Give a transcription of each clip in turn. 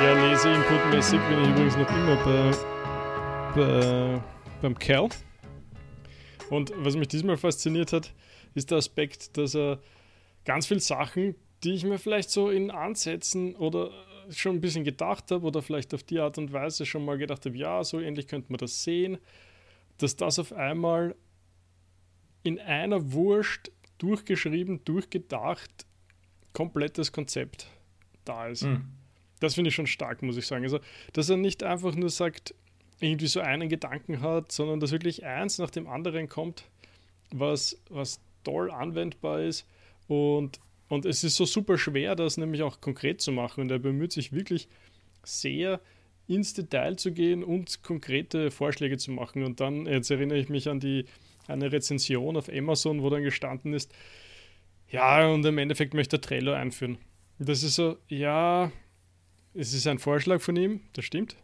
Ja, Lese-Input-mäßig bin ich übrigens noch immer bei, bei, beim Kerl. Und was mich diesmal fasziniert hat, ist der Aspekt, dass er ganz viele Sachen, die ich mir vielleicht so in Ansätzen oder schon ein bisschen gedacht habe oder vielleicht auf die Art und Weise schon mal gedacht habe, ja, so ähnlich könnte man das sehen, dass das auf einmal in einer Wurst durchgeschrieben, durchgedacht, komplettes Konzept da ist. Mhm. Das finde ich schon stark, muss ich sagen. Also, dass er nicht einfach nur sagt, irgendwie so einen Gedanken hat, sondern dass wirklich eins nach dem anderen kommt, was, was toll anwendbar ist und und es ist so super schwer, das nämlich auch konkret zu machen. Und er bemüht sich wirklich sehr ins Detail zu gehen und konkrete Vorschläge zu machen. Und dann, jetzt erinnere ich mich an die eine Rezension auf Amazon, wo dann gestanden ist, ja, und im Endeffekt möchte er Trello einführen. Das ist so, ja, es ist ein Vorschlag von ihm, das stimmt.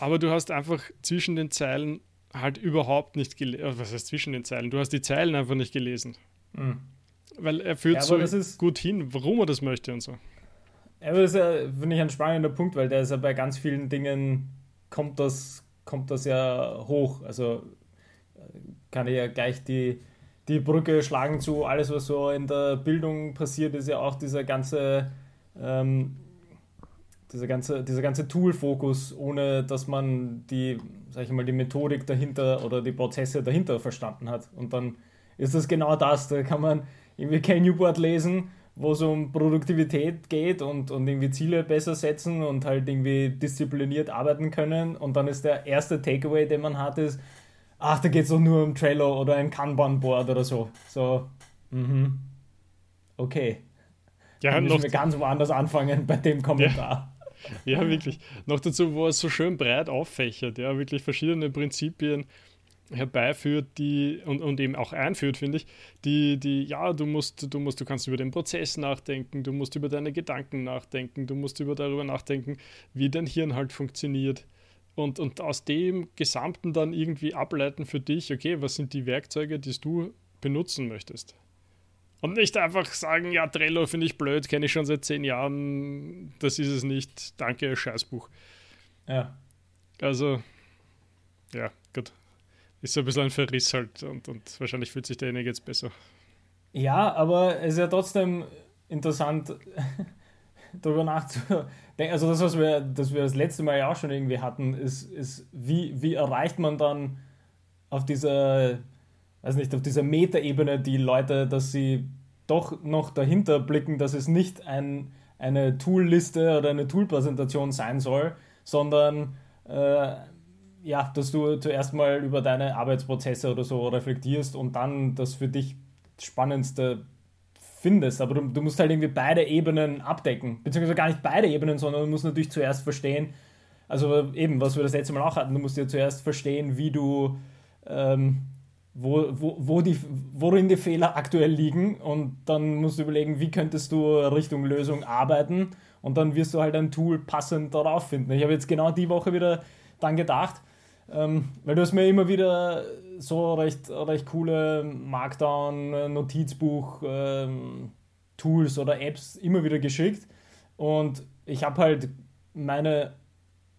Aber du hast einfach zwischen den Zeilen halt überhaupt nicht gelesen. Äh, was heißt zwischen den Zeilen? Du hast die Zeilen einfach nicht gelesen. Mhm. Weil er führt ja, so gut hin, warum er das möchte und so. Aber das ist ja, finde ich, ein spannender Punkt, weil der ist ja bei ganz vielen Dingen, kommt das, kommt das ja hoch. Also kann ich ja gleich die, die Brücke schlagen zu alles, was so in der Bildung passiert, ist ja auch dieser ganze, ähm, dieser ganze, dieser ganze Tool-Fokus, ohne dass man die, sag ich mal, die Methodik dahinter oder die Prozesse dahinter verstanden hat. Und dann ist das genau das. Da kann man irgendwie kein Newboard lesen, wo es um Produktivität geht und, und irgendwie Ziele besser setzen und halt irgendwie diszipliniert arbeiten können. Und dann ist der erste Takeaway, den man hat, ist, ach, da geht es doch nur um Trello oder ein Kanban-Board oder so. So, mhm. Okay. Ja, dann müssen wir ganz woanders anfangen bei dem Kommentar. Ja. Ja, wirklich. Noch dazu, wo er so schön breit auffächert, ja, wirklich verschiedene Prinzipien herbeiführt, die und, und eben auch einführt, finde ich, die, die, ja, du musst, du musst, du kannst über den Prozess nachdenken, du musst über deine Gedanken nachdenken, du musst über darüber nachdenken, wie dein Hirn halt funktioniert. Und, und aus dem Gesamten dann irgendwie ableiten für dich, okay, was sind die Werkzeuge, die du benutzen möchtest. Und nicht einfach sagen, ja, Trello finde ich blöd, kenne ich schon seit zehn Jahren, das ist es nicht, danke, Scheißbuch. Ja. Also, ja, gut ist so ein bisschen ein Verriss halt und, und wahrscheinlich fühlt sich derjenige jetzt besser. Ja, aber es ist ja trotzdem interessant, darüber nachzudenken. Also das, was wir, das wir das letzte Mal ja auch schon irgendwie hatten, ist, ist wie, wie erreicht man dann auf dieser, weiß nicht, auf dieser Metaebene die Leute, dass sie doch noch dahinter blicken, dass es nicht ein, eine Tool-Liste oder eine Tool-Präsentation sein soll, sondern äh, ja, dass du zuerst mal über deine Arbeitsprozesse oder so reflektierst und dann das für dich Spannendste findest. Aber du, du, musst halt irgendwie beide Ebenen abdecken. Beziehungsweise gar nicht beide Ebenen, sondern du musst natürlich zuerst verstehen, also eben, was wir das letzte Mal auch hatten, du musst ja zuerst verstehen, wie du, ähm, wo, wo, wo die, worin die Fehler aktuell liegen und dann musst du überlegen, wie könntest du Richtung Lösung arbeiten und dann wirst du halt ein Tool passend darauf finden. Ich habe jetzt genau die Woche wieder dann gedacht, ähm, weil du hast mir immer wieder so recht, recht coole Markdown-Notizbuch-Tools ähm, oder Apps immer wieder geschickt. Und ich habe halt meine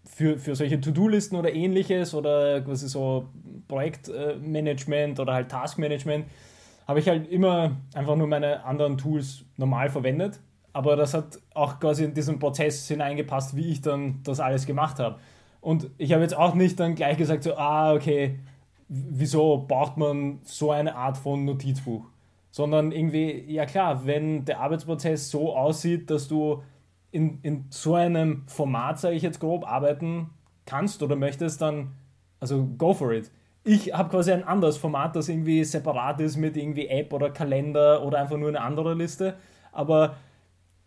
für, für solche To-Do-Listen oder ähnliches oder quasi so Projektmanagement oder halt Taskmanagement habe ich halt immer einfach nur meine anderen Tools normal verwendet. Aber das hat auch quasi in diesen Prozess hineingepasst, wie ich dann das alles gemacht habe. Und ich habe jetzt auch nicht dann gleich gesagt, so, ah, okay, wieso braucht man so eine Art von Notizbuch? Sondern irgendwie, ja klar, wenn der Arbeitsprozess so aussieht, dass du in, in so einem Format, sage ich jetzt grob, arbeiten kannst oder möchtest, dann, also go for it. Ich habe quasi ein anderes Format, das irgendwie separat ist mit irgendwie App oder Kalender oder einfach nur eine andere Liste. Aber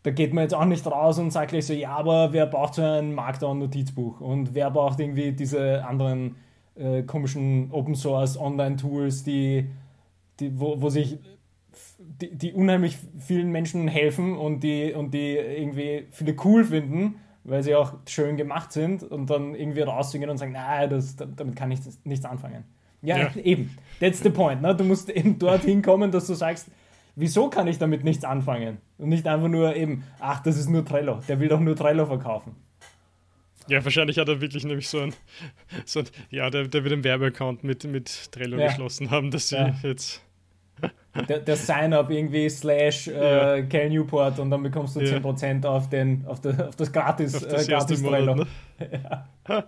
da geht man jetzt auch nicht raus und sagt gleich so, ja, aber wer braucht so ein Markdown-Notizbuch und wer braucht irgendwie diese anderen äh, komischen Open Source Online-Tools, die, die, wo, wo sich die, die, unheimlich vielen Menschen helfen und die, und die irgendwie viele cool finden, weil sie auch schön gemacht sind und dann irgendwie rauszugehen und sagen, nein, das, damit kann ich nichts anfangen. Ja, ja, eben. That's the point. Ne? Du musst eben dorthin kommen, dass du sagst, wieso kann ich damit nichts anfangen? Und nicht einfach nur eben, ach, das ist nur Trello. Der will doch nur Trello verkaufen. Ja, wahrscheinlich hat er wirklich nämlich so ein, so ein ja, der, der wird einen Werbeaccount mit, mit Trello ja. geschlossen haben, dass sie ja. jetzt der, der Sign-up irgendwie slash äh, ja. Cal Newport und dann bekommst du ja. 10% auf, den, auf, de, auf das gratis, auf das äh, gratis Trello. Ne? Ja.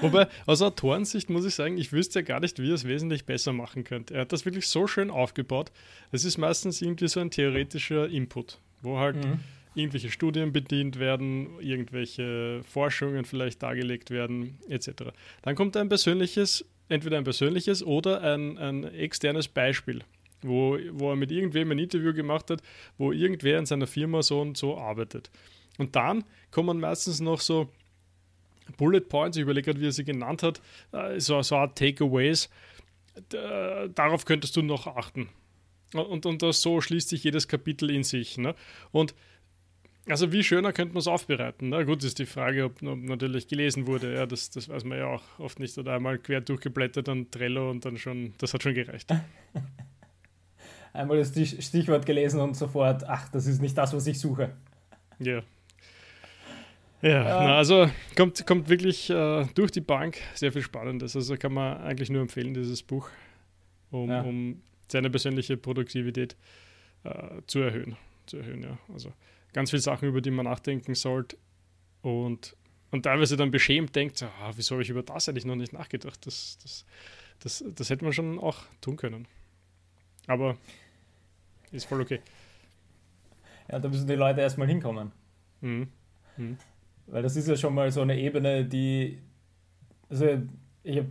Wobei, aus Autorensicht muss ich sagen, ich wüsste ja gar nicht, wie er es wesentlich besser machen könnte. Er hat das wirklich so schön aufgebaut. Es ist meistens irgendwie so ein theoretischer Input, wo halt mhm. irgendwelche Studien bedient werden, irgendwelche Forschungen vielleicht dargelegt werden, etc. Dann kommt ein persönliches, entweder ein persönliches oder ein, ein externes Beispiel wo, wo er mit irgendwem ein Interview gemacht hat, wo irgendwer in seiner Firma so und so arbeitet. Und dann kommen meistens noch so Bullet Points, ich überlege gerade, wie er sie genannt hat, äh, so, so Art Takeaways. Darauf könntest du noch achten. Und, und das, so schließt sich jedes Kapitel in sich. Ne? Und also wie schöner könnte man es aufbereiten? Na gut, ist die Frage, ob, ob, natürlich gelesen wurde. Ja, das, das weiß man ja auch oft nicht. Oder einmal quer durchgeblättert an Trello und dann schon, das hat schon gereicht. einmal das Stichwort gelesen und sofort, ach, das ist nicht das, was ich suche. Ja. Ja, äh, na, also kommt, kommt wirklich äh, durch die Bank sehr viel Spannendes. Also kann man eigentlich nur empfehlen, dieses Buch, um, ja. um seine persönliche Produktivität äh, zu erhöhen. Zu erhöhen, ja. Also ganz viele Sachen, über die man nachdenken sollte und, und teilweise dann beschämt denkt, ah, wieso habe ich über das eigentlich noch nicht nachgedacht? Das, das, das, das hätte man schon auch tun können. Aber ist voll okay. Ja, da müssen die Leute erstmal hinkommen. Mhm. Mhm. Weil das ist ja schon mal so eine Ebene, die. Also, ich habe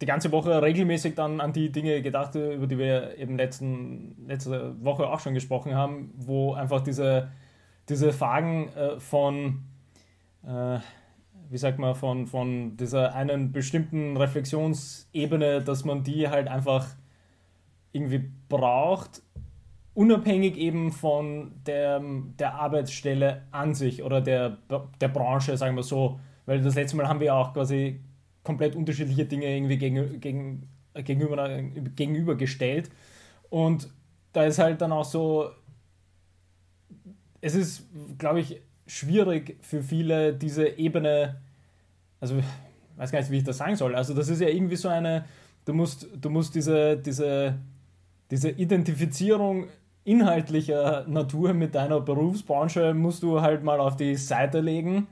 die ganze Woche regelmäßig dann an die Dinge gedacht, über die wir eben letzten, letzte Woche auch schon gesprochen haben, wo einfach diese, diese Fragen äh, von, äh, wie sagt man, von, von dieser einen bestimmten Reflexionsebene, dass man die halt einfach irgendwie braucht, unabhängig eben von der, der Arbeitsstelle an sich oder der, der Branche, sagen wir so. Weil das letzte Mal haben wir auch quasi komplett unterschiedliche Dinge irgendwie gegen, gegen, gegenüber, gegenübergestellt. Und da ist halt dann auch so, es ist, glaube ich, schwierig für viele diese Ebene, also ich weiß gar nicht, wie ich das sagen soll. Also das ist ja irgendwie so eine, du musst, du musst diese, diese, diese Identifizierung inhaltlicher Natur mit deiner Berufsbranche musst du halt mal auf die Seite legen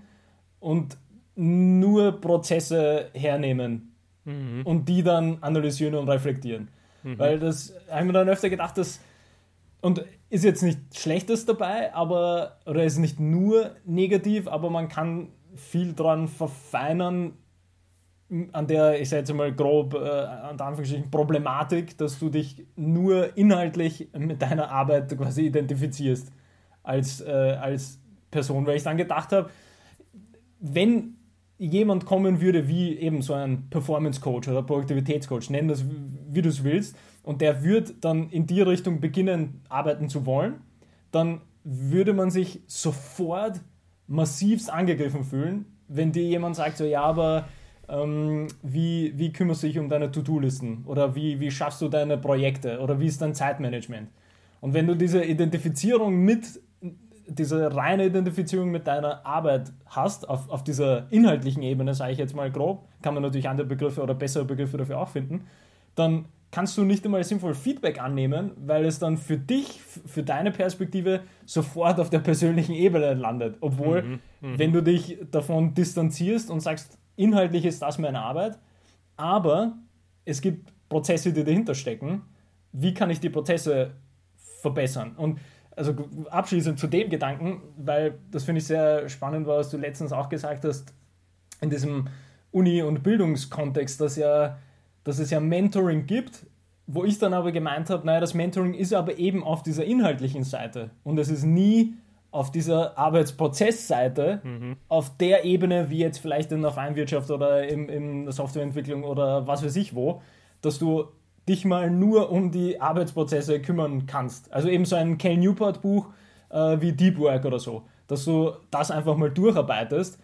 und nur Prozesse hernehmen mhm. und die dann analysieren und reflektieren. Mhm. Weil das habe ich mir dann öfter gedacht, dass und ist jetzt nicht Schlechtes dabei, aber oder ist nicht nur negativ, aber man kann viel dran verfeinern, an der, ich sage jetzt mal grob, äh, an der Anführungsstrichen, Problematik, dass du dich nur inhaltlich mit deiner Arbeit quasi identifizierst als, äh, als Person, weil ich dann gedacht habe, wenn jemand kommen würde wie eben so ein Performance Coach oder Produktivitätscoach, nenn das wie du es willst, und der würde dann in die Richtung beginnen, arbeiten zu wollen, dann würde man sich sofort massivst angegriffen fühlen, wenn dir jemand sagt, so ja, aber ähm, wie, wie kümmerst du dich um deine To-Do-Listen oder wie, wie schaffst du deine Projekte oder wie ist dein Zeitmanagement. Und wenn du diese Identifizierung mit, diese reine Identifizierung mit deiner Arbeit hast, auf, auf dieser inhaltlichen Ebene, sage ich jetzt mal grob, kann man natürlich andere Begriffe oder bessere Begriffe dafür auch finden, dann kannst du nicht einmal sinnvoll Feedback annehmen, weil es dann für dich, für deine Perspektive sofort auf der persönlichen Ebene landet. Obwohl, mhm, mh. wenn du dich davon distanzierst und sagst, inhaltlich ist das meine Arbeit, aber es gibt Prozesse, die dahinter stecken. Wie kann ich die Prozesse verbessern? Und also abschließend zu dem Gedanken, weil das finde ich sehr spannend, was du letztens auch gesagt hast, in diesem Uni- und Bildungskontext, dass, ja, dass es ja Mentoring gibt, wo ich dann aber gemeint habe, naja, das Mentoring ist aber eben auf dieser inhaltlichen Seite und es ist nie auf dieser Arbeitsprozessseite, mhm. auf der Ebene, wie jetzt vielleicht in der Feinwirtschaft oder in, in der Softwareentwicklung oder was weiß ich wo, dass du dich mal nur um die Arbeitsprozesse kümmern kannst. Also eben so ein Cal Newport Buch äh, wie Deep Work oder so, dass du das einfach mal durcharbeitest.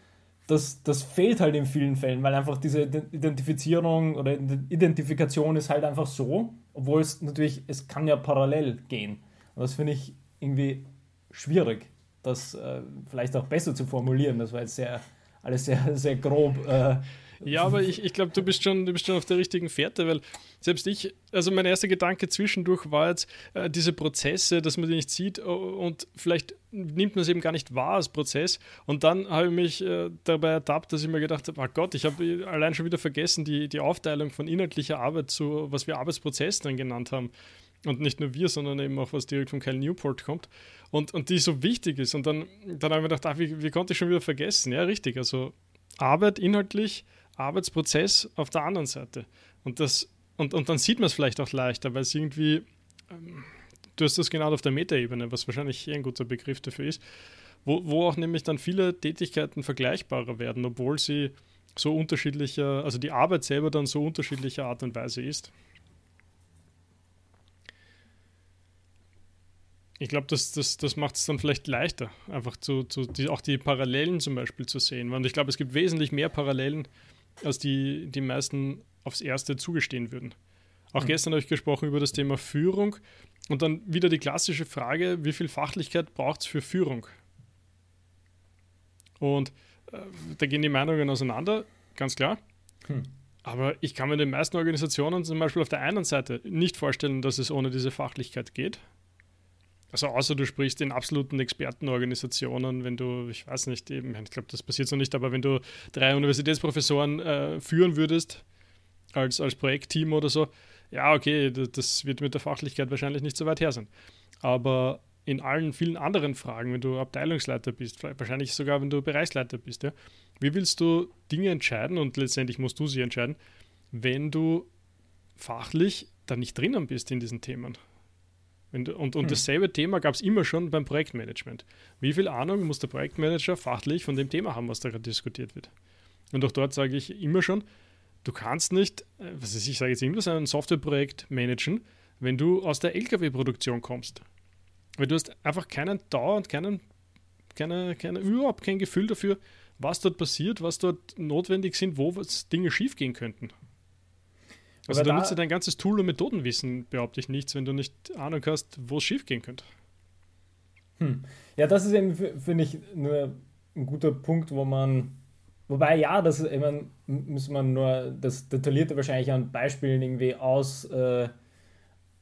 Das, das fehlt halt in vielen Fällen, weil einfach diese Identifizierung oder Identifikation ist halt einfach so, obwohl es natürlich, es kann ja parallel gehen. Und das finde ich irgendwie schwierig das äh, vielleicht auch besser zu formulieren. Das war jetzt sehr alles sehr, sehr grob. Äh, ja, aber ich, ich glaube, du bist schon, du bist schon auf der richtigen Fährte, weil selbst ich, also mein erster Gedanke zwischendurch war jetzt äh, diese Prozesse, dass man die nicht sieht und vielleicht nimmt man es eben gar nicht wahr als Prozess. Und dann habe ich mich äh, dabei ertappt, dass ich mir gedacht habe, oh Gott, ich habe allein schon wieder vergessen, die, die Aufteilung von inhaltlicher Arbeit zu, was wir Arbeitsprozess dann genannt haben. Und nicht nur wir, sondern eben auch was direkt von Kyle Newport kommt. Und, und die so wichtig ist. Und dann, dann habe ich mir gedacht, ach, wie, wie konnte ich schon wieder vergessen? Ja, richtig. Also Arbeit inhaltlich Arbeitsprozess auf der anderen Seite. Und, das, und, und dann sieht man es vielleicht auch leichter, weil es irgendwie, ähm, du hast das genau auf der Metaebene, was wahrscheinlich eh ein guter Begriff dafür ist, wo, wo auch nämlich dann viele Tätigkeiten vergleichbarer werden, obwohl sie so unterschiedlicher, also die Arbeit selber dann so unterschiedlicher Art und Weise ist. Ich glaube, das, das, das macht es dann vielleicht leichter, einfach zu, zu die, auch die Parallelen zum Beispiel zu sehen. Und ich glaube, es gibt wesentlich mehr Parallelen als die, die meisten aufs Erste zugestehen würden. Auch mhm. gestern habe ich gesprochen über das Thema Führung und dann wieder die klassische Frage, wie viel Fachlichkeit braucht es für Führung? Und äh, da gehen die Meinungen auseinander, ganz klar. Hm. Aber ich kann mir den meisten Organisationen zum Beispiel auf der einen Seite nicht vorstellen, dass es ohne diese Fachlichkeit geht. Also außer du sprichst in absoluten Expertenorganisationen, wenn du, ich weiß nicht, eben, ich glaube, das passiert so nicht, aber wenn du drei Universitätsprofessoren äh, führen würdest als, als Projektteam oder so, ja, okay, das wird mit der Fachlichkeit wahrscheinlich nicht so weit her sein. Aber in allen vielen anderen Fragen, wenn du Abteilungsleiter bist, wahrscheinlich sogar wenn du Bereichsleiter bist, ja, wie willst du Dinge entscheiden und letztendlich musst du sie entscheiden, wenn du fachlich da nicht drinnen bist in diesen Themen? Du, und, und hm. dasselbe Thema gab es immer schon beim Projektmanagement. Wie viel Ahnung muss der Projektmanager fachlich von dem Thema haben, was da gerade diskutiert wird? Und auch dort sage ich immer schon, du kannst nicht, äh, was ist, ich sage jetzt irgendwas, ein Softwareprojekt managen, wenn du aus der LKW-Produktion kommst. Weil du hast einfach keinen Dauer und keinen, keine, keine, überhaupt kein Gefühl dafür, was dort passiert, was dort notwendig sind, wo Dinge schiefgehen könnten. Also da nutzt du dein ganzes Tool- und Methodenwissen, behaupte ich nichts, wenn du nicht Ahnung hast, wo es schief gehen könnte. Hm. Ja, das ist eben, finde ich, nur ein guter Punkt, wo man, wobei ja, das ist, meine, muss man nur das Detaillierte wahrscheinlich an Beispielen irgendwie aus, äh,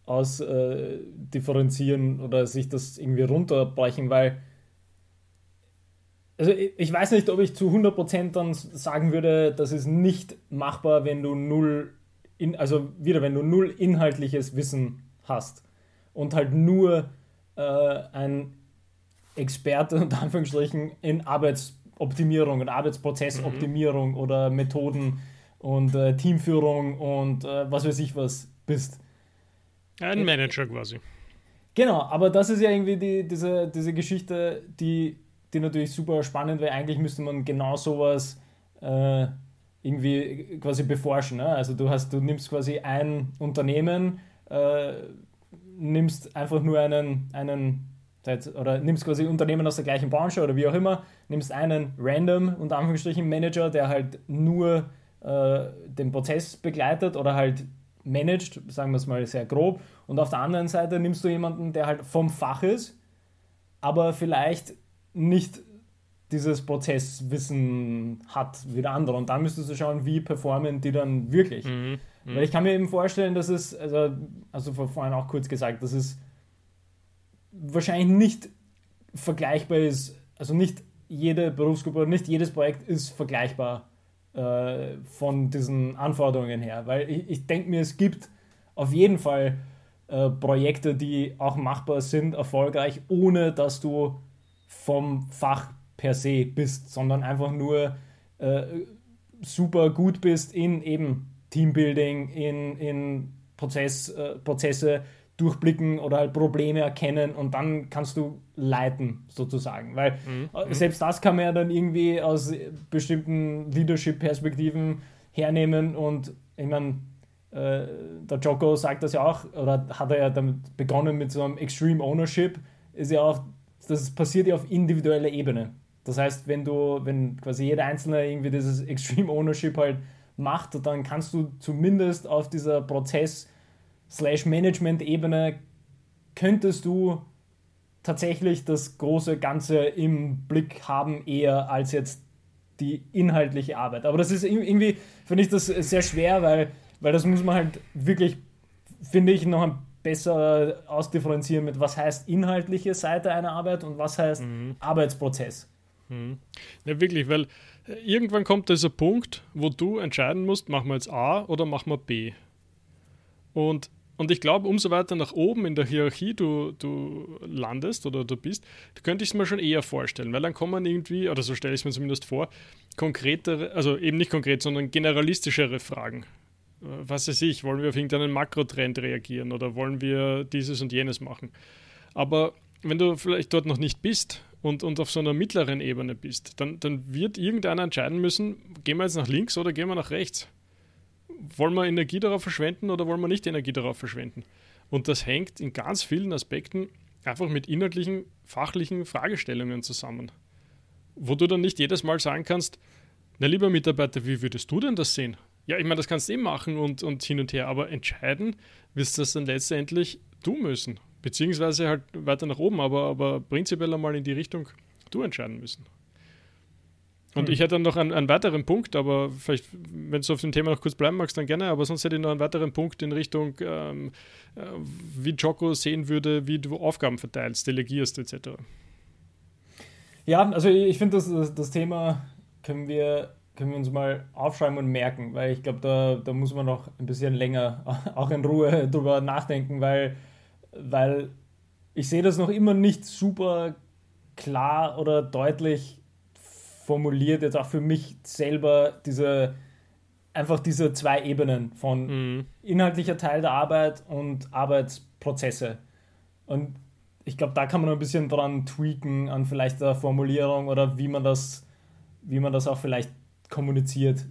aus äh, differenzieren oder sich das irgendwie runterbrechen, weil also ich weiß nicht, ob ich zu 100% dann sagen würde, das ist nicht machbar, wenn du null in, also wieder, wenn du null inhaltliches Wissen hast und halt nur äh, ein Experte unter Anführungsstrichen in Arbeitsoptimierung und Arbeitsprozessoptimierung mhm. oder Methoden und äh, Teamführung und äh, was weiß ich was bist. Ein Manager quasi. Genau, aber das ist ja irgendwie die, diese, diese Geschichte, die, die natürlich super spannend wäre. Eigentlich müsste man genau sowas äh, irgendwie quasi beforschen. Ne? Also du hast, du nimmst quasi ein Unternehmen, äh, nimmst einfach nur einen, einen oder nimmst quasi Unternehmen aus der gleichen Branche oder wie auch immer, nimmst einen random, unter Anführungsstrichen, Manager, der halt nur äh, den Prozess begleitet oder halt managt, sagen wir es mal sehr grob, und auf der anderen Seite nimmst du jemanden, der halt vom Fach ist, aber vielleicht nicht dieses Prozesswissen hat wie der andere. Und dann müsstest du schauen, wie performen die dann wirklich. Mhm. Mhm. Weil ich kann mir eben vorstellen, dass es, also, also vorhin auch kurz gesagt, dass es wahrscheinlich nicht vergleichbar ist, also nicht jede Berufsgruppe, nicht jedes Projekt ist vergleichbar äh, von diesen Anforderungen her. Weil ich, ich denke mir, es gibt auf jeden Fall äh, Projekte, die auch machbar sind, erfolgreich, ohne dass du vom Fach per se bist, sondern einfach nur äh, super gut bist in eben Teambuilding, in, in Prozess, äh, Prozesse durchblicken oder halt Probleme erkennen und dann kannst du leiten sozusagen. Weil mhm. Äh, mhm. selbst das kann man ja dann irgendwie aus bestimmten Leadership-Perspektiven hernehmen und ich meine, äh, der Joko sagt das ja auch, oder hat er ja damit begonnen mit so einem Extreme Ownership, ist ja auch, das passiert ja auf individueller Ebene. Das heißt, wenn du, wenn quasi jeder Einzelne irgendwie dieses Extreme Ownership halt macht, dann kannst du zumindest auf dieser Prozess-Management-Ebene könntest du tatsächlich das große Ganze im Blick haben, eher als jetzt die inhaltliche Arbeit. Aber das ist irgendwie, finde ich das sehr schwer, weil, weil das muss man halt wirklich, finde ich, noch ein besser ausdifferenzieren mit, was heißt inhaltliche Seite einer Arbeit und was heißt mhm. Arbeitsprozess. Mhm. Ja, wirklich, weil äh, irgendwann kommt dieser Punkt, wo du entscheiden musst, machen wir jetzt A oder machen wir B. Und, und ich glaube, umso weiter nach oben in der Hierarchie du, du landest oder du bist, da könnte ich es mir schon eher vorstellen, weil dann kommen irgendwie, oder so stelle ich es mir zumindest vor, konkretere, also eben nicht konkret, sondern generalistischere Fragen was weiß ich, wollen wir auf irgendeinen Makrotrend reagieren oder wollen wir dieses und jenes machen. Aber wenn du vielleicht dort noch nicht bist und, und auf so einer mittleren Ebene bist, dann, dann wird irgendeiner entscheiden müssen, gehen wir jetzt nach links oder gehen wir nach rechts. Wollen wir Energie darauf verschwenden oder wollen wir nicht Energie darauf verschwenden? Und das hängt in ganz vielen Aspekten einfach mit inhaltlichen, fachlichen Fragestellungen zusammen. Wo du dann nicht jedes Mal sagen kannst, na lieber Mitarbeiter, wie würdest du denn das sehen? Ja, ich meine, das kannst du eben machen und, und hin und her, aber entscheiden wirst du das dann letztendlich du müssen. Beziehungsweise halt weiter nach oben, aber, aber prinzipiell einmal in die Richtung du entscheiden müssen. Und hm. ich hätte dann noch einen, einen, weiteren Punkt, aber vielleicht, wenn du auf dem Thema noch kurz bleiben magst, dann gerne, aber sonst hätte ich noch einen weiteren Punkt in Richtung, ähm, äh, wie Joko sehen würde, wie du Aufgaben verteilst, delegierst etc. Ja, also ich finde, das, das, das Thema können wir können wir uns mal aufschreiben und merken, weil ich glaube, da, da muss man noch ein bisschen länger auch in Ruhe drüber nachdenken, weil, weil ich sehe das noch immer nicht super klar oder deutlich formuliert, jetzt auch für mich selber, diese einfach diese zwei Ebenen von mhm. inhaltlicher Teil der Arbeit und Arbeitsprozesse. Und ich glaube, da kann man ein bisschen dran tweaken an vielleicht der Formulierung oder wie man das, wie man das auch vielleicht kommuniziert.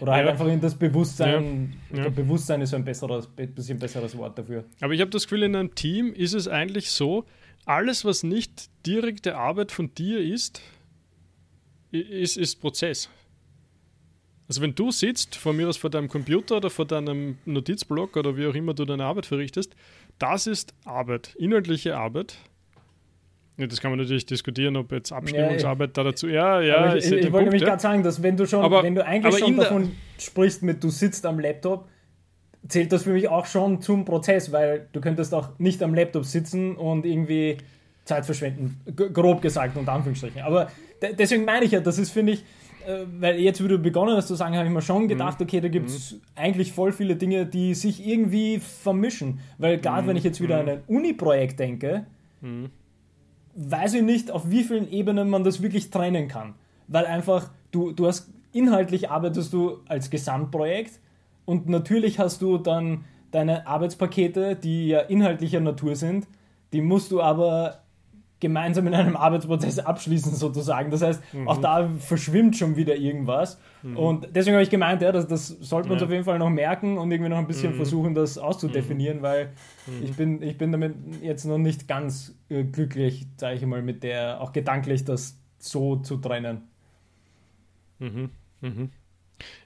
Oder halt einfach in das Bewusstsein. Ja. Ja. Bewusstsein ist so ein besseres, bisschen besseres Wort dafür. Aber ich habe das Gefühl, in einem Team ist es eigentlich so, alles, was nicht direkte Arbeit von dir ist, ist, ist Prozess. Also wenn du sitzt, von mir aus vor deinem Computer oder vor deinem Notizblock oder wie auch immer du deine Arbeit verrichtest, das ist Arbeit, inhaltliche Arbeit. Ja, das kann man natürlich diskutieren, ob jetzt Abstimmungsarbeit ja, da dazu. Ja, ja. ich, ich, ich wollte nämlich ja. gerade sagen, dass wenn du schon, aber, wenn du eigentlich schon davon sprichst, mit du sitzt am Laptop, zählt das für mich auch schon zum Prozess, weil du könntest auch nicht am Laptop sitzen und irgendwie Zeit verschwenden, grob gesagt, unter Anführungsstrichen. Aber deswegen meine ich ja, das ist, finde ich, äh, weil jetzt, wie du begonnen hast zu sagen, habe ich mir schon gedacht, mhm. okay, da gibt es mhm. eigentlich voll viele Dinge, die sich irgendwie vermischen. Weil gerade mhm. wenn ich jetzt wieder mhm. an ein Uni-Projekt denke, mhm weiß ich nicht, auf wie vielen Ebenen man das wirklich trennen kann. Weil einfach, du, du hast inhaltlich arbeitest du als Gesamtprojekt und natürlich hast du dann deine Arbeitspakete, die ja inhaltlicher Natur sind, die musst du aber gemeinsam in einem Arbeitsprozess abschließen sozusagen. Das heißt, mhm. auch da verschwimmt schon wieder irgendwas. Mhm. Und deswegen habe ich gemeint, ja, das, das sollte man ja. uns auf jeden Fall noch merken und irgendwie noch ein bisschen mhm. versuchen, das auszudefinieren, mhm. weil mhm. ich, bin, ich bin damit jetzt noch nicht ganz äh, glücklich, sage ich mal, mit der, auch gedanklich das so zu trennen. Mhm.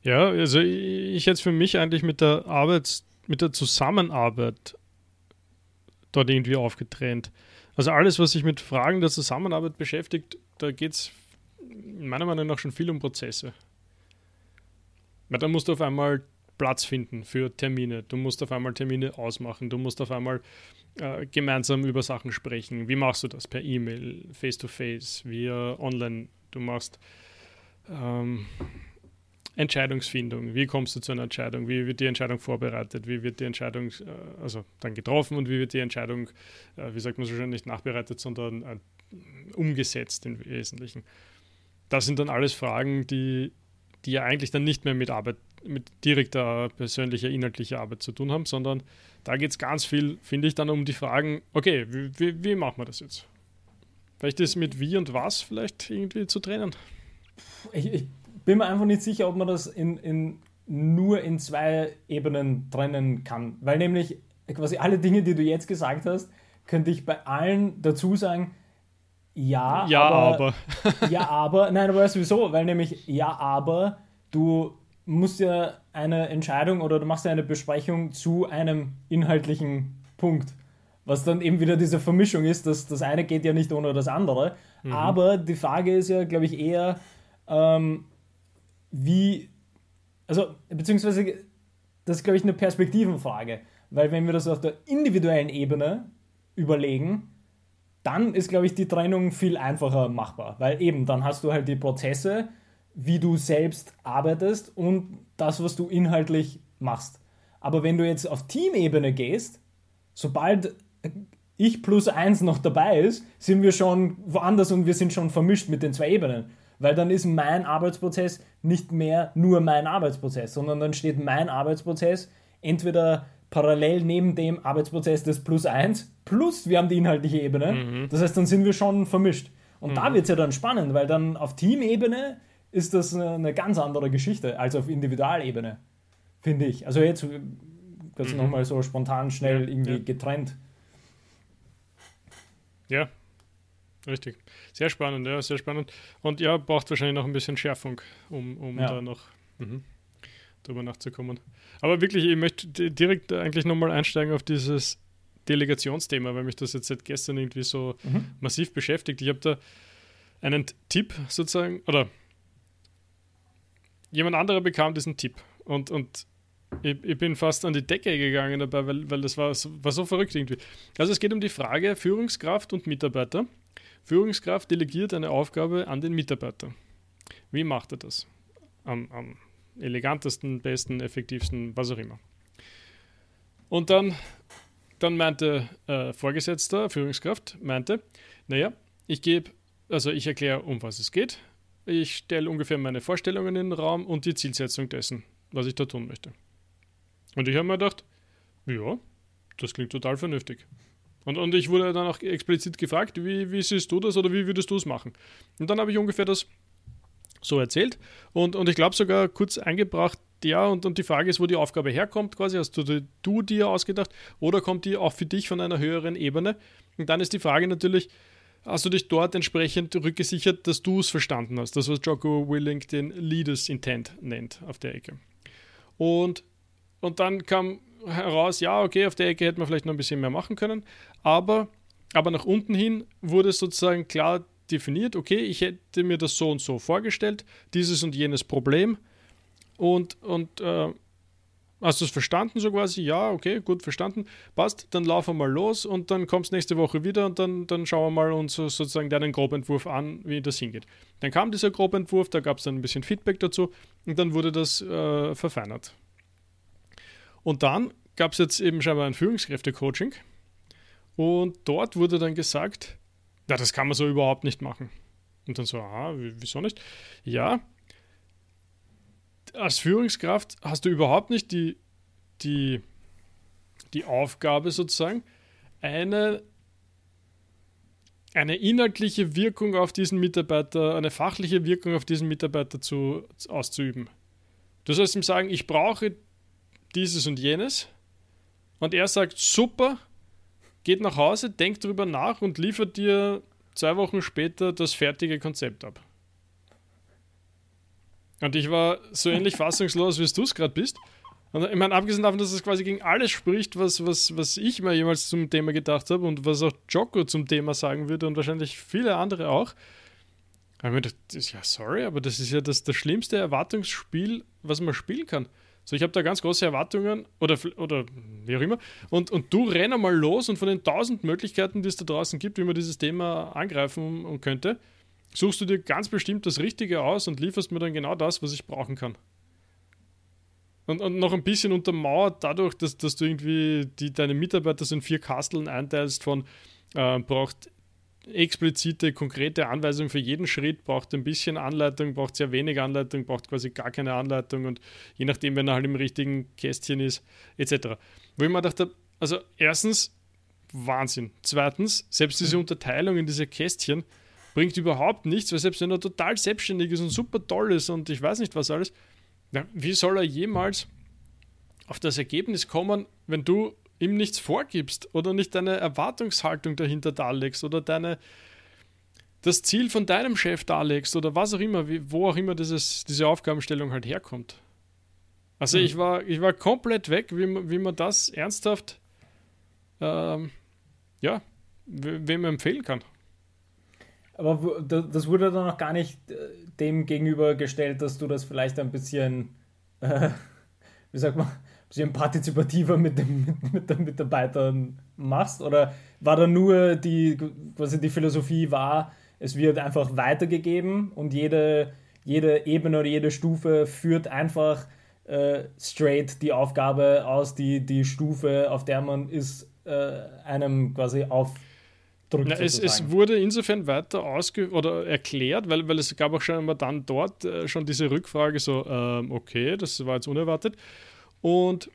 Ja, also ich hätte für mich eigentlich mit der Arbeit, mit der Zusammenarbeit dort irgendwie aufgetrennt. Also alles, was sich mit Fragen der Zusammenarbeit beschäftigt, da geht es meiner Meinung nach schon viel um Prozesse. Weil da musst du auf einmal Platz finden für Termine. Du musst auf einmal Termine ausmachen. Du musst auf einmal äh, gemeinsam über Sachen sprechen. Wie machst du das? Per E-Mail, Face-to-Face, via online. Du machst ähm, Entscheidungsfindung. Wie kommst du zu einer Entscheidung? Wie wird die Entscheidung vorbereitet? Wie wird die Entscheidung äh, also dann getroffen und wie wird die Entscheidung, äh, wie sagt man so schön, nicht nachbereitet, sondern äh, umgesetzt im Wesentlichen? Das sind dann alles Fragen, die, die ja eigentlich dann nicht mehr mit Arbeit, mit direkter persönlicher, inhaltlicher Arbeit zu tun haben, sondern da geht es ganz viel, finde ich, dann um die Fragen, okay, wie, wie, wie machen wir das jetzt? Vielleicht ist mit wie und was vielleicht irgendwie zu trennen. Ich, ich bin mir einfach nicht sicher, ob man das in, in, nur in zwei Ebenen trennen kann. Weil nämlich quasi alle Dinge, die du jetzt gesagt hast, könnte ich bei allen dazu sagen, ja, ja aber, aber. ja, aber. Nein, aber weißt du wieso? Weil nämlich, ja, aber du musst ja eine Entscheidung oder du machst ja eine Besprechung zu einem inhaltlichen Punkt. Was dann eben wieder diese Vermischung ist, dass das eine geht ja nicht ohne das andere. Mhm. Aber die Frage ist ja, glaube ich, eher, ähm, wie, also, beziehungsweise, das ist, glaube ich, eine Perspektivenfrage, weil wenn wir das auf der individuellen Ebene überlegen, dann ist, glaube ich, die Trennung viel einfacher machbar, weil eben, dann hast du halt die Prozesse, wie du selbst arbeitest und das, was du inhaltlich machst. Aber wenn du jetzt auf Teamebene gehst, sobald ich plus eins noch dabei ist, sind wir schon woanders und wir sind schon vermischt mit den zwei Ebenen. Weil dann ist mein Arbeitsprozess nicht mehr nur mein Arbeitsprozess, sondern dann steht mein Arbeitsprozess entweder parallel neben dem Arbeitsprozess des plus eins, plus wir haben die inhaltliche Ebene. Mhm. Das heißt, dann sind wir schon vermischt. Und mhm. da wird es ja dann spannend, weil dann auf Teamebene ist das eine ganz andere Geschichte als auf Individualebene, finde ich. Also jetzt ganz mhm. nochmal so spontan schnell ja, irgendwie ja. getrennt. Ja, richtig. Sehr spannend, ja, sehr spannend. Und ja, braucht wahrscheinlich noch ein bisschen Schärfung, um, um ja. da noch mhm, drüber nachzukommen. Aber wirklich, ich möchte direkt eigentlich nochmal einsteigen auf dieses Delegationsthema, weil mich das jetzt seit gestern irgendwie so mhm. massiv beschäftigt. Ich habe da einen Tipp sozusagen, oder jemand anderer bekam diesen Tipp und, und ich, ich, bin fast an die Decke gegangen dabei, weil, weil das war, war so verrückt irgendwie. Also es geht um die Frage Führungskraft und Mitarbeiter. Führungskraft delegiert eine Aufgabe an den Mitarbeiter. Wie macht er das? Am, am elegantesten, besten, effektivsten, was auch immer. Und dann, dann meinte äh, Vorgesetzter, Führungskraft, meinte, naja, ich gebe, also ich erkläre, um was es geht. Ich stelle ungefähr meine Vorstellungen in den Raum und die Zielsetzung dessen, was ich da tun möchte. Und ich habe mir gedacht, ja, das klingt total vernünftig. Und, und ich wurde dann auch explizit gefragt, wie, wie siehst du das oder wie würdest du es machen? Und dann habe ich ungefähr das so erzählt und, und ich glaube sogar kurz eingebracht, ja, und, und die Frage ist, wo die Aufgabe herkommt, quasi, hast du, du dir ausgedacht oder kommt die auch für dich von einer höheren Ebene? Und dann ist die Frage natürlich, hast du dich dort entsprechend rückgesichert, dass du es verstanden hast, das was Jocko Willing den Leaders Intent nennt auf der Ecke. Und und dann kam heraus, ja, okay, auf der Ecke hätte man vielleicht noch ein bisschen mehr machen können. Aber, aber nach unten hin wurde sozusagen klar definiert, okay, ich hätte mir das so und so vorgestellt, dieses und jenes Problem. Und, und äh, hast du es verstanden so quasi? Ja, okay, gut verstanden. Passt, dann lauf mal los und dann kommst nächste Woche wieder und dann, dann schauen wir mal uns sozusagen deinen Grobentwurf an, wie das hingeht. Dann kam dieser Grobentwurf, da gab es dann ein bisschen Feedback dazu und dann wurde das äh, verfeinert. Und dann gab es jetzt eben scheinbar ein Führungskräfte-Coaching. Und dort wurde dann gesagt, ja, das kann man so überhaupt nicht machen. Und dann so, ah, wieso nicht? Ja, als Führungskraft hast du überhaupt nicht die, die, die Aufgabe sozusagen, eine, eine inhaltliche Wirkung auf diesen Mitarbeiter, eine fachliche Wirkung auf diesen Mitarbeiter zu, auszuüben. Du sollst ihm sagen, ich brauche dieses und jenes. Und er sagt, super, geht nach Hause, denkt drüber nach und liefert dir zwei Wochen später das fertige Konzept ab. Und ich war so ähnlich fassungslos, wie du es gerade bist. Und ich meine, abgesehen davon, dass es quasi gegen alles spricht, was, was, was ich mir jemals zum Thema gedacht habe und was auch Joko zum Thema sagen würde und wahrscheinlich viele andere auch. Aber ich mir gedacht, ja, sorry, aber das ist ja das, das schlimmste Erwartungsspiel, was man spielen kann. So, ich habe da ganz große Erwartungen oder, oder wie auch immer. Und, und du renn mal los und von den tausend Möglichkeiten, die es da draußen gibt, wie man dieses Thema angreifen könnte, suchst du dir ganz bestimmt das Richtige aus und lieferst mir dann genau das, was ich brauchen kann. Und, und noch ein bisschen untermauert dadurch, dass, dass du irgendwie die, deine Mitarbeiter so in vier Kasteln einteilst von äh, braucht explizite, konkrete Anweisung für jeden Schritt, braucht ein bisschen Anleitung, braucht sehr wenig Anleitung, braucht quasi gar keine Anleitung und je nachdem, wenn er halt im richtigen Kästchen ist, etc. Wo ich mir gedacht habe, also erstens, Wahnsinn. Zweitens, selbst diese Unterteilung in diese Kästchen bringt überhaupt nichts, weil selbst wenn er total selbstständig ist und super toll ist und ich weiß nicht was alles, wie soll er jemals auf das Ergebnis kommen, wenn du ihm nichts vorgibst oder nicht deine Erwartungshaltung dahinter darlegst oder deine, das Ziel von deinem Chef darlegst oder was auch immer, wie, wo auch immer dieses, diese Aufgabenstellung halt herkommt. Also mhm. ich, war, ich war komplett weg, wie, wie man das ernsthaft ähm, ja, wem empfehlen kann. aber das wurde dann noch gar nicht äh, dem gegenübergestellt, dass du das vielleicht ein bisschen, äh, wie sagt man, partizipativer mit, dem, mit, mit den Mitarbeitern machst? Oder war da nur die, quasi die Philosophie war, es wird einfach weitergegeben und jede, jede Ebene oder jede Stufe führt einfach äh, straight die Aufgabe aus, die, die Stufe, auf der man ist, äh, einem quasi auf na, es, es, wurde insofern weiter ausge oder erklärt, weil, weil es gab auch schon einmal dann dort äh, schon diese Rückfrage, so, ähm, okay, das war jetzt unerwartet. Und,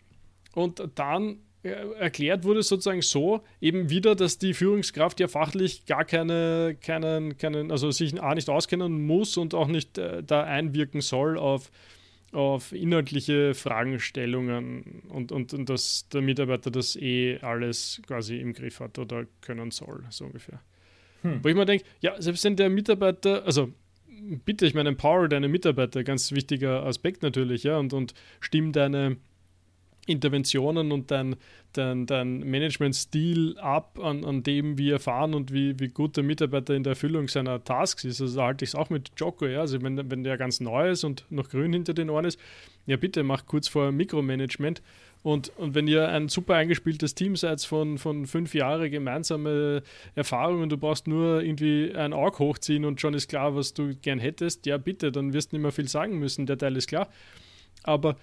und dann äh, erklärt wurde sozusagen so eben wieder, dass die Führungskraft ja fachlich gar keine, keinen, keinen, also sich A nicht auskennen muss und auch nicht äh, da einwirken soll auf, auf inhaltliche Fragestellungen und, und, und dass der Mitarbeiter das eh alles quasi im Griff hat oder können soll, so ungefähr. Hm. Wo ich mir denke, ja, selbst wenn der Mitarbeiter, also bitte, ich meine, empower deine Mitarbeiter, ganz wichtiger Aspekt natürlich, ja, und, und stimm deine Interventionen und dein, dein, dein Managementstil ab an, an dem, wie erfahren und wie, wie gut der Mitarbeiter in der Erfüllung seiner Tasks ist. Also da halte ich es auch mit Joko, ja. Also wenn, wenn der ganz neu ist und noch grün hinter den Ohren ist, ja bitte mach kurz vor Mikromanagement. Und, und wenn ihr ein super eingespieltes Team seid von, von fünf Jahren gemeinsame Erfahrungen du brauchst nur irgendwie ein Auge hochziehen und schon ist klar, was du gern hättest, ja bitte, dann wirst du nicht mehr viel sagen müssen, der Teil ist klar. Aber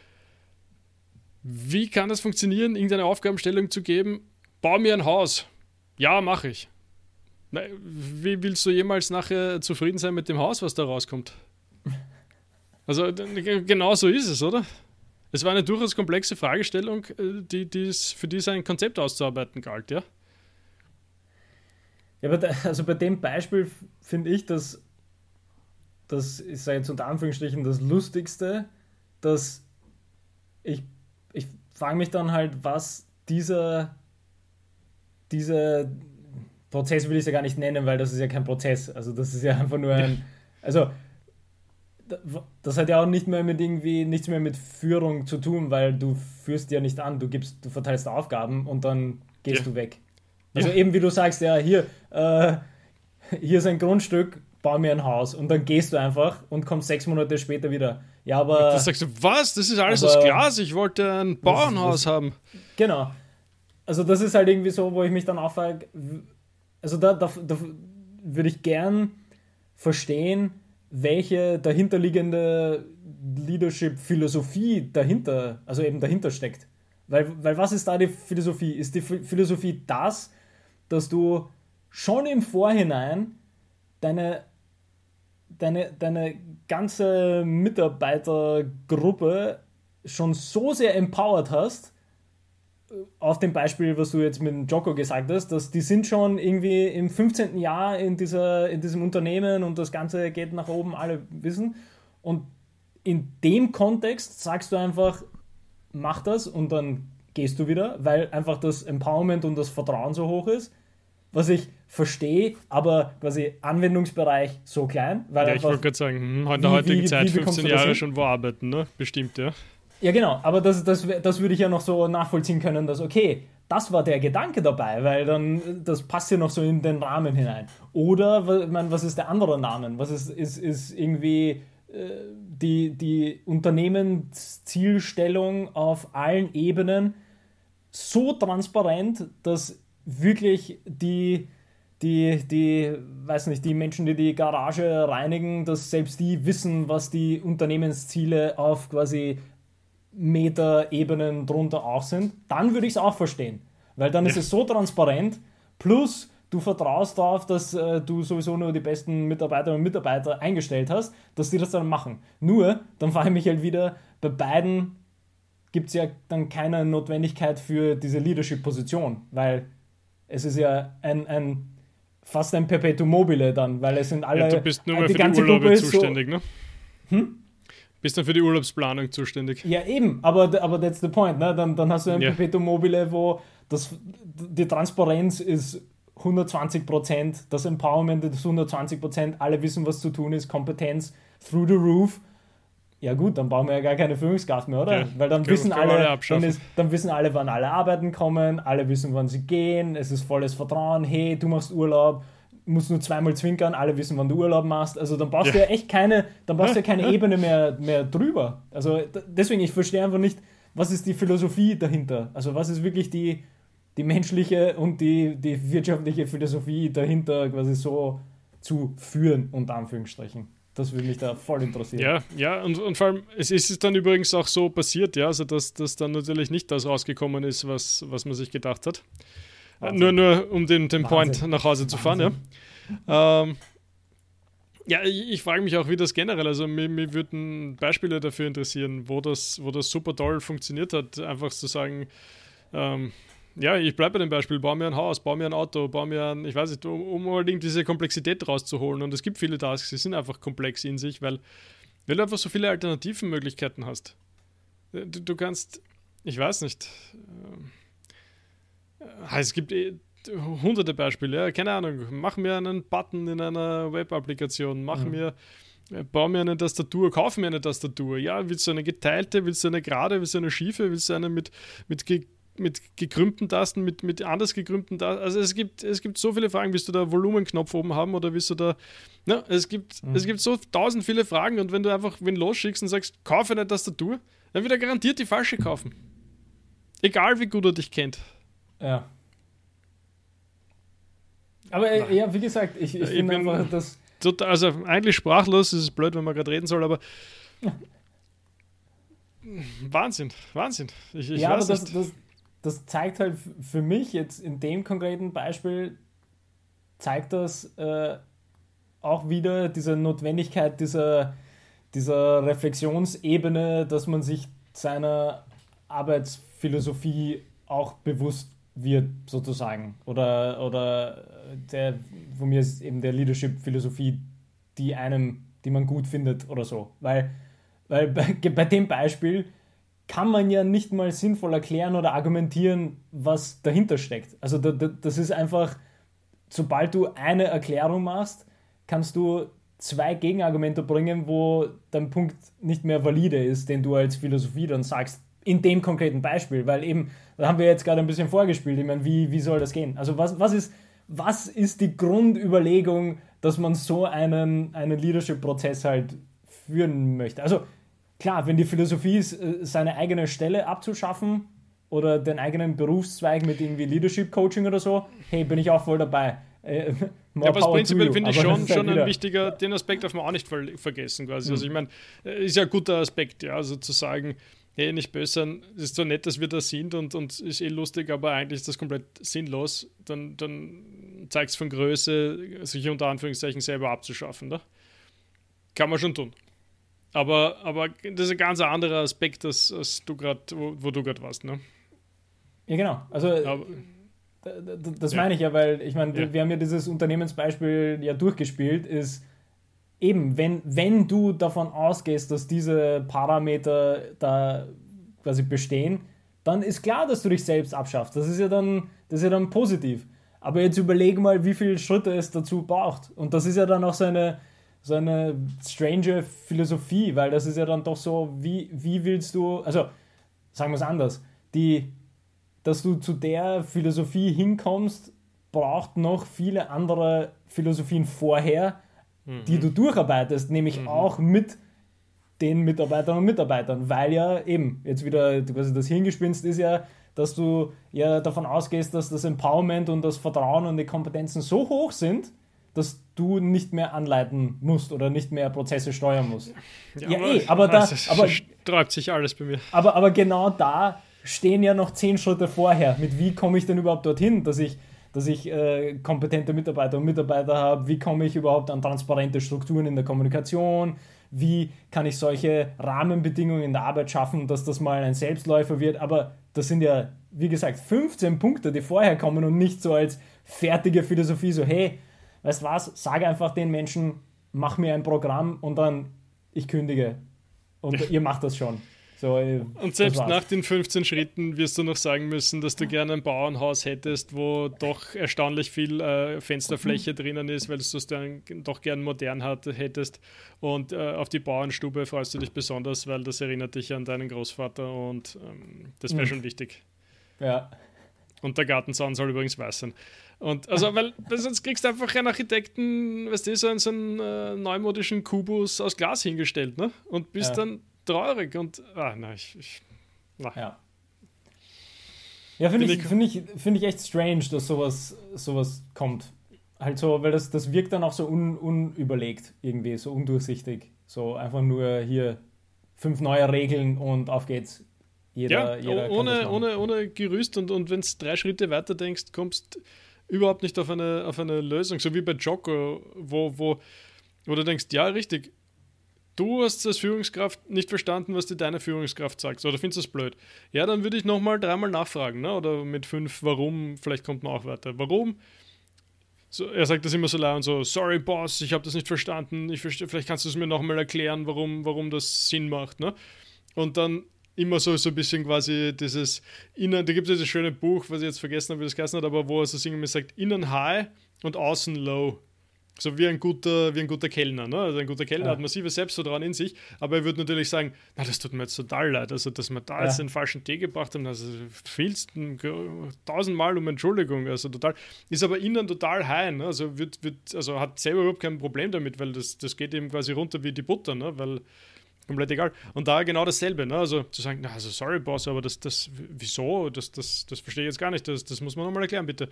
wie kann das funktionieren, irgendeine Aufgabenstellung zu geben? Bau mir ein Haus. Ja, mache ich. Wie willst du jemals nachher zufrieden sein mit dem Haus, was da rauskommt? Also genau so ist es, oder? Es war eine durchaus komplexe Fragestellung, äh, die, die es, für die es ein Konzept auszuarbeiten galt, ja? Ja, aber da, also bei dem Beispiel finde ich, dass das ist jetzt unter Anführungsstrichen das Lustigste, dass ich frage mich dann halt, was dieser, dieser Prozess will ich ja gar nicht nennen, weil das ist ja kein Prozess. Also das ist ja einfach nur ein, also das hat ja auch nicht mehr mit irgendwie nichts mehr mit Führung zu tun, weil du führst ja nicht an, du gibst, du verteilst Aufgaben und dann gehst ja. du weg. Also ja. eben wie du sagst, ja, hier, äh, hier ist ein Grundstück, bau mir ein Haus und dann gehst du einfach und kommst sechs Monate später wieder. Ja, aber. Das sagst du, was? Das ist alles aber, aus Glas. Ich wollte ein Bauernhaus das, haben. Genau. Also, das ist halt irgendwie so, wo ich mich dann auch frage, also da, da, da würde ich gern verstehen, welche dahinterliegende Leadership-Philosophie dahinter, also eben dahinter steckt. Weil, weil was ist da die Philosophie? Ist die Philosophie das, dass du schon im Vorhinein deine deine, deine ganze Mitarbeitergruppe schon so sehr empowered hast, auf dem Beispiel, was du jetzt mit dem Joko gesagt hast, dass die sind schon irgendwie im 15. Jahr in, dieser, in diesem Unternehmen und das Ganze geht nach oben, alle wissen. Und in dem Kontext sagst du einfach, mach das und dann gehst du wieder, weil einfach das Empowerment und das Vertrauen so hoch ist was ich verstehe, aber quasi Anwendungsbereich so klein. Weil ja, ich wollte gerade sagen, hm, in der heutigen wie, Zeit wie 15 Jahre schon wo arbeiten, ne? Bestimmt, ja. Ja, genau, aber das, das, das würde ich ja noch so nachvollziehen können, dass, okay, das war der Gedanke dabei, weil dann, das passt ja noch so in den Rahmen hinein. Oder, ich meine, was ist der andere Name? Was ist, ist, ist irgendwie äh, die, die Unternehmenszielstellung auf allen Ebenen so transparent, dass wirklich die, die, die, weiß nicht, die Menschen, die die Garage reinigen, dass selbst die wissen, was die Unternehmensziele auf quasi Meter-Ebenen drunter auch sind, dann würde ich es auch verstehen. Weil dann ja. ist es so transparent, plus du vertraust darauf, dass äh, du sowieso nur die besten Mitarbeiterinnen und Mitarbeiter eingestellt hast, dass die das dann machen. Nur, dann frage ich mich halt wieder, bei beiden gibt es ja dann keine Notwendigkeit für diese Leadership-Position, weil es ist ja ein, ein fast ein Perpetuum mobile dann, weil es sind alle. Ja, du bist nur die für die Urlaube zuständig, so, ne? Hm? Bist dann für die Urlaubsplanung zuständig. Ja, eben, aber, aber that's the point, ne? Dann, dann hast du ein ja. Perpetuum mobile, wo das, die Transparenz ist 120% das Empowerment ist 120% alle wissen, was zu tun ist, Kompetenz through the roof ja gut, dann brauchen wir ja gar keine Führungskraft mehr, oder? Ja, Weil dann wissen alle, alle dann, ist, dann, wissen alle, wann alle arbeiten kommen, alle wissen, wann sie gehen, es ist volles Vertrauen, hey, du machst Urlaub, musst nur zweimal zwinkern, alle wissen, wann du Urlaub machst. Also dann brauchst ja. du ja echt keine, dann brauchst du ja keine Ebene mehr, mehr drüber. Also deswegen, ich verstehe einfach nicht, was ist die Philosophie dahinter? Also was ist wirklich die, die menschliche und die, die wirtschaftliche Philosophie dahinter quasi so zu führen, unter Anführungsstrichen. Das würde mich da voll interessieren. Ja, ja, und, und vor allem, es ist dann übrigens auch so passiert, ja, also dass, dass dann natürlich nicht das rausgekommen ist, was, was man sich gedacht hat. Wahnsinn. Nur, nur um den, den Point nach Hause zu fahren, ja. Ähm, ja, ich, ich frage mich auch, wie das generell, also mir, mir würden Beispiele dafür interessieren, wo das, wo das super toll funktioniert hat, einfach zu sagen, ähm, ja, ich bleibe bei dem Beispiel, baue mir ein Haus, baue mir ein Auto, baue mir ein, ich weiß nicht, um, um unbedingt diese Komplexität rauszuholen. Und es gibt viele Tasks, die sind einfach komplex in sich, weil, weil du einfach so viele alternativen Möglichkeiten hast. Du, du kannst, ich weiß nicht, äh, es gibt eh hunderte Beispiele, ja, keine Ahnung, mach mir einen Button in einer Web-Applikation, mach mhm. mir äh, Bau mir eine Tastatur, kauf mir eine Tastatur. Ja, willst du eine geteilte, willst du eine gerade, willst du eine schiefe, willst du eine mit, mit mit gekrümmten Tasten, mit, mit anders gekrümmten Tasten. Also es gibt, es gibt so viele Fragen. Willst du da Volumenknopf oben haben oder willst du da. Ne, es, gibt, mhm. es gibt so tausend viele Fragen und wenn du einfach wen losschickst und sagst, kaufe eine Tastatur, dann wird er garantiert die falsche kaufen. Egal wie gut er dich kennt. Ja. Aber äh, ja, wie gesagt, ich, ich, ich finde einfach, dass. Total, also eigentlich sprachlos, es ist blöd, wenn man gerade reden soll, aber. Wahnsinn, Wahnsinn. Ich, ich ja, aber das, das, das zeigt halt für mich jetzt in dem konkreten Beispiel, zeigt das äh, auch wieder diese Notwendigkeit dieser, dieser Reflexionsebene, dass man sich seiner Arbeitsphilosophie auch bewusst wird, sozusagen. Oder, oder der, von mir ist eben der Leadership-Philosophie, die einem, die man gut findet oder so. Weil, weil bei, bei dem Beispiel kann man ja nicht mal sinnvoll erklären oder argumentieren, was dahinter steckt. Also das ist einfach, sobald du eine Erklärung machst, kannst du zwei Gegenargumente bringen, wo dein Punkt nicht mehr valide ist, den du als Philosophie dann sagst, in dem konkreten Beispiel, weil eben, da haben wir jetzt gerade ein bisschen vorgespielt, ich meine, wie, wie soll das gehen? Also was, was, ist, was ist die Grundüberlegung, dass man so einen, einen Leadership-Prozess halt führen möchte? Also klar, wenn die Philosophie ist, äh, seine eigene Stelle abzuschaffen oder den eigenen Berufszweig mit irgendwie Leadership Coaching oder so, hey, bin ich auch voll dabei. Äh, ja, aber prinzipiell finde ich schon, halt schon ein wichtiger, den Aspekt darf man auch nicht vergessen quasi. Mhm. Also ich meine, äh, ist ja ein guter Aspekt, ja, also zu sagen, hey, nicht böse sein, ist zwar nett, dass wir da sind und, und ist eh lustig, aber eigentlich ist das komplett sinnlos, dann, dann zeigt es von Größe, sich unter Anführungszeichen selber abzuschaffen. Ne? Kann man schon tun. Aber, aber das ist ein ganz anderer Aspekt, als, als du grad, wo, wo du gerade warst, ne? Ja, genau. Also aber, das ja. meine ich ja, weil ich meine, ja. wir haben ja dieses Unternehmensbeispiel ja durchgespielt, ist eben, wenn, wenn du davon ausgehst, dass diese Parameter da quasi bestehen, dann ist klar, dass du dich selbst abschaffst. Das ist ja dann, das ist ja dann positiv. Aber jetzt überleg mal, wie viele Schritte es dazu braucht. Und das ist ja dann auch so eine, so eine strange Philosophie, weil das ist ja dann doch so, wie, wie willst du, also sagen wir es anders, die, dass du zu der Philosophie hinkommst, braucht noch viele andere Philosophien vorher, mhm. die du durcharbeitest, nämlich mhm. auch mit den Mitarbeiterinnen und Mitarbeitern, weil ja eben, jetzt wieder quasi das Hingespinst ist ja, dass du ja davon ausgehst, dass das Empowerment und das Vertrauen und die Kompetenzen so hoch sind, dass du nicht mehr anleiten musst oder nicht mehr Prozesse steuern musst. Ja, ja aber, eh, aber da aber, sträubt sich alles bei mir. Aber, aber genau da stehen ja noch zehn Schritte vorher. Mit wie komme ich denn überhaupt dorthin, dass ich, dass ich äh, kompetente Mitarbeiter und Mitarbeiter habe? Wie komme ich überhaupt an transparente Strukturen in der Kommunikation? Wie kann ich solche Rahmenbedingungen in der Arbeit schaffen, dass das mal ein Selbstläufer wird? Aber das sind ja, wie gesagt, 15 Punkte, die vorher kommen und nicht so als fertige Philosophie, so hey, weißt du was, sage einfach den Menschen, mach mir ein Programm und dann ich kündige. Und ihr macht das schon. So, äh, und selbst nach den 15 Schritten wirst du noch sagen müssen, dass du gerne ein Bauernhaus hättest, wo doch erstaunlich viel äh, Fensterfläche mhm. drinnen ist, weil du es dann doch gern modern hat, hättest. Und äh, auf die Bauernstube freust du dich besonders, weil das erinnert dich an deinen Großvater und ähm, das wäre mhm. schon wichtig. Ja. Und der Gartenzaun soll übrigens weiß sein. Und also, weil sonst kriegst du einfach einen Architekten, weißt du, so einen, so einen äh, neumodischen Kubus aus Glas hingestellt, ne? Und bist ja. dann traurig und ah, nein, ich, ich na. Ja. Ja, finde ich, find ich, find ich echt strange, dass sowas, sowas kommt. Halt so, weil das, das wirkt dann auch so un, unüberlegt irgendwie, so undurchsichtig. So einfach nur hier fünf neue Regeln und auf geht's. Jeder, ja, jeder ohne, ohne, ohne Gerüst und, und wenn du drei Schritte weiter denkst, kommst überhaupt nicht auf eine, auf eine Lösung. So wie bei Joko, wo, wo, wo du denkst, ja, richtig, du hast als Führungskraft nicht verstanden, was dir deine Führungskraft sagt, oder findest du das blöd? Ja, dann würde ich nochmal dreimal nachfragen, ne? oder mit fünf, warum, vielleicht kommt man auch weiter. Warum? So, er sagt das immer so laut und so, sorry Boss, ich habe das nicht verstanden, ich verstehe, vielleicht kannst du es mir nochmal erklären, warum, warum das Sinn macht. Ne? Und dann immer so, so ein bisschen quasi dieses innen, da gibt es das schöne Buch, was ich jetzt vergessen habe, wie das geheißen hat, aber wo er so irgendwie sagt, innen high und außen low. So wie ein guter, wie ein guter Kellner. Ne? Also ein guter Kellner ja. hat massives Selbstvertrauen in sich, aber er würde natürlich sagen, na, das tut mir jetzt total leid, also dass wir da ja. jetzt den falschen Tee gebracht haben, also vielst tausendmal um Entschuldigung, also total, ist aber innen total high, ne? also wird, wird, also hat selber überhaupt kein Problem damit, weil das, das geht ihm quasi runter wie die Butter, ne? weil komplett egal. Und da genau dasselbe, ne? Also zu sagen, na, also sorry, Boss, aber das, das, wieso? Das, das, das verstehe ich jetzt gar nicht. Das, das muss man nochmal erklären, bitte.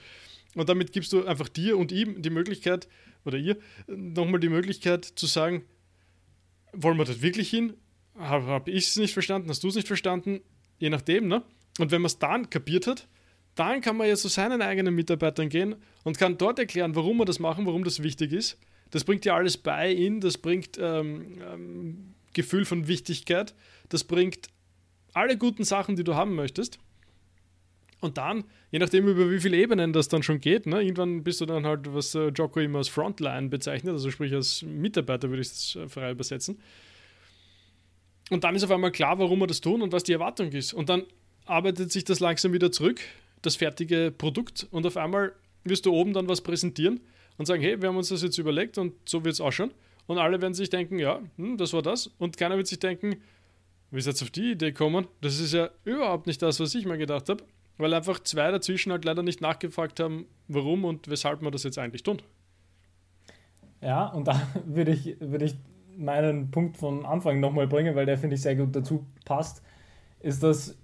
Und damit gibst du einfach dir und ihm die Möglichkeit, oder ihr, nochmal die Möglichkeit zu sagen, wollen wir das wirklich hin? Habe hab ich es nicht verstanden? Hast du es nicht verstanden? Je nachdem, ne? Und wenn man es dann kapiert hat, dann kann man ja zu seinen eigenen Mitarbeitern gehen und kann dort erklären, warum wir das machen, warum das wichtig ist. Das bringt ja alles bei ihn, das bringt ähm, ähm, Gefühl von Wichtigkeit. Das bringt alle guten Sachen, die du haben möchtest. Und dann, je nachdem, über wie viele Ebenen das dann schon geht, ne, irgendwann bist du dann halt, was äh, Jocko immer als Frontline bezeichnet, also sprich als Mitarbeiter würde ich es äh, frei übersetzen. Und dann ist auf einmal klar, warum wir das tun und was die Erwartung ist. Und dann arbeitet sich das langsam wieder zurück, das fertige Produkt, und auf einmal wirst du oben dann was präsentieren und sagen, hey, wir haben uns das jetzt überlegt und so wird es ausschauen. Und alle werden sich denken, ja, hm, das war das. Und keiner wird sich denken, wie ist jetzt auf die Idee gekommen? Das ist ja überhaupt nicht das, was ich mir gedacht habe. Weil einfach zwei dazwischen halt leider nicht nachgefragt haben, warum und weshalb man das jetzt eigentlich tun. Ja, und da würde ich, würde ich meinen Punkt von Anfang nochmal bringen, weil der finde ich sehr gut dazu passt, ist, dass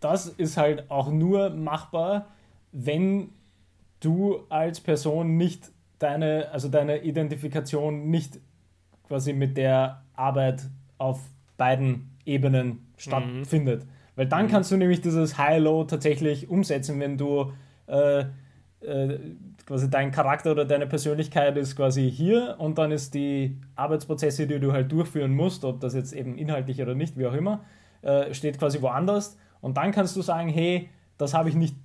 das ist halt auch nur machbar, wenn du als Person nicht deine, also deine Identifikation nicht quasi mit der Arbeit auf beiden Ebenen stattfindet. Mhm. Weil dann mhm. kannst du nämlich dieses High-Low tatsächlich umsetzen, wenn du äh, äh, quasi dein Charakter oder deine Persönlichkeit ist quasi hier und dann ist die Arbeitsprozesse, die du halt durchführen musst, ob das jetzt eben inhaltlich oder nicht, wie auch immer, äh, steht quasi woanders. Und dann kannst du sagen, hey, das habe ich nicht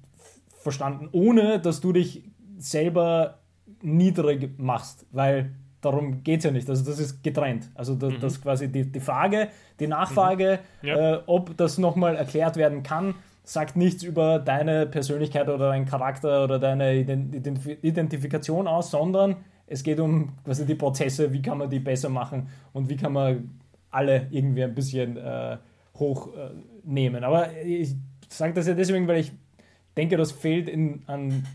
verstanden, ohne dass du dich selber niedrig machst, weil darum geht es ja nicht. Also das ist getrennt. Also das, mhm. das quasi die, die Frage, die Nachfrage, mhm. ja. äh, ob das nochmal erklärt werden kann, sagt nichts über deine Persönlichkeit oder deinen Charakter oder deine Identifikation aus, sondern es geht um quasi die Prozesse, wie kann man die besser machen und wie kann man alle irgendwie ein bisschen äh, hochnehmen. Äh, Aber ich sage das ja deswegen, weil ich denke, das fehlt in, an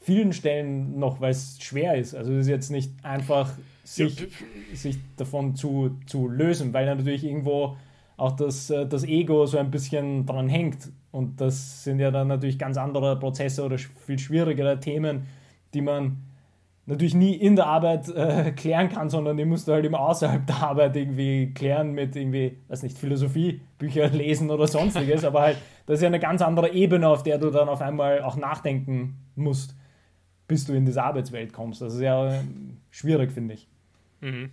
vielen Stellen noch, weil es schwer ist. Also es ist jetzt nicht einfach, sich, sich davon zu, zu lösen, weil natürlich irgendwo auch das, äh, das Ego so ein bisschen dran hängt. Und das sind ja dann natürlich ganz andere Prozesse oder viel schwierigere Themen, die man natürlich nie in der Arbeit äh, klären kann, sondern die musst du halt immer außerhalb der Arbeit irgendwie klären mit irgendwie, weiß nicht, Philosophie, Bücher lesen oder sonstiges, aber halt, das ist ja eine ganz andere Ebene, auf der du dann auf einmal auch nachdenken musst bis du in diese Arbeitswelt kommst. Das ist ja schwierig, finde ich. Mhm.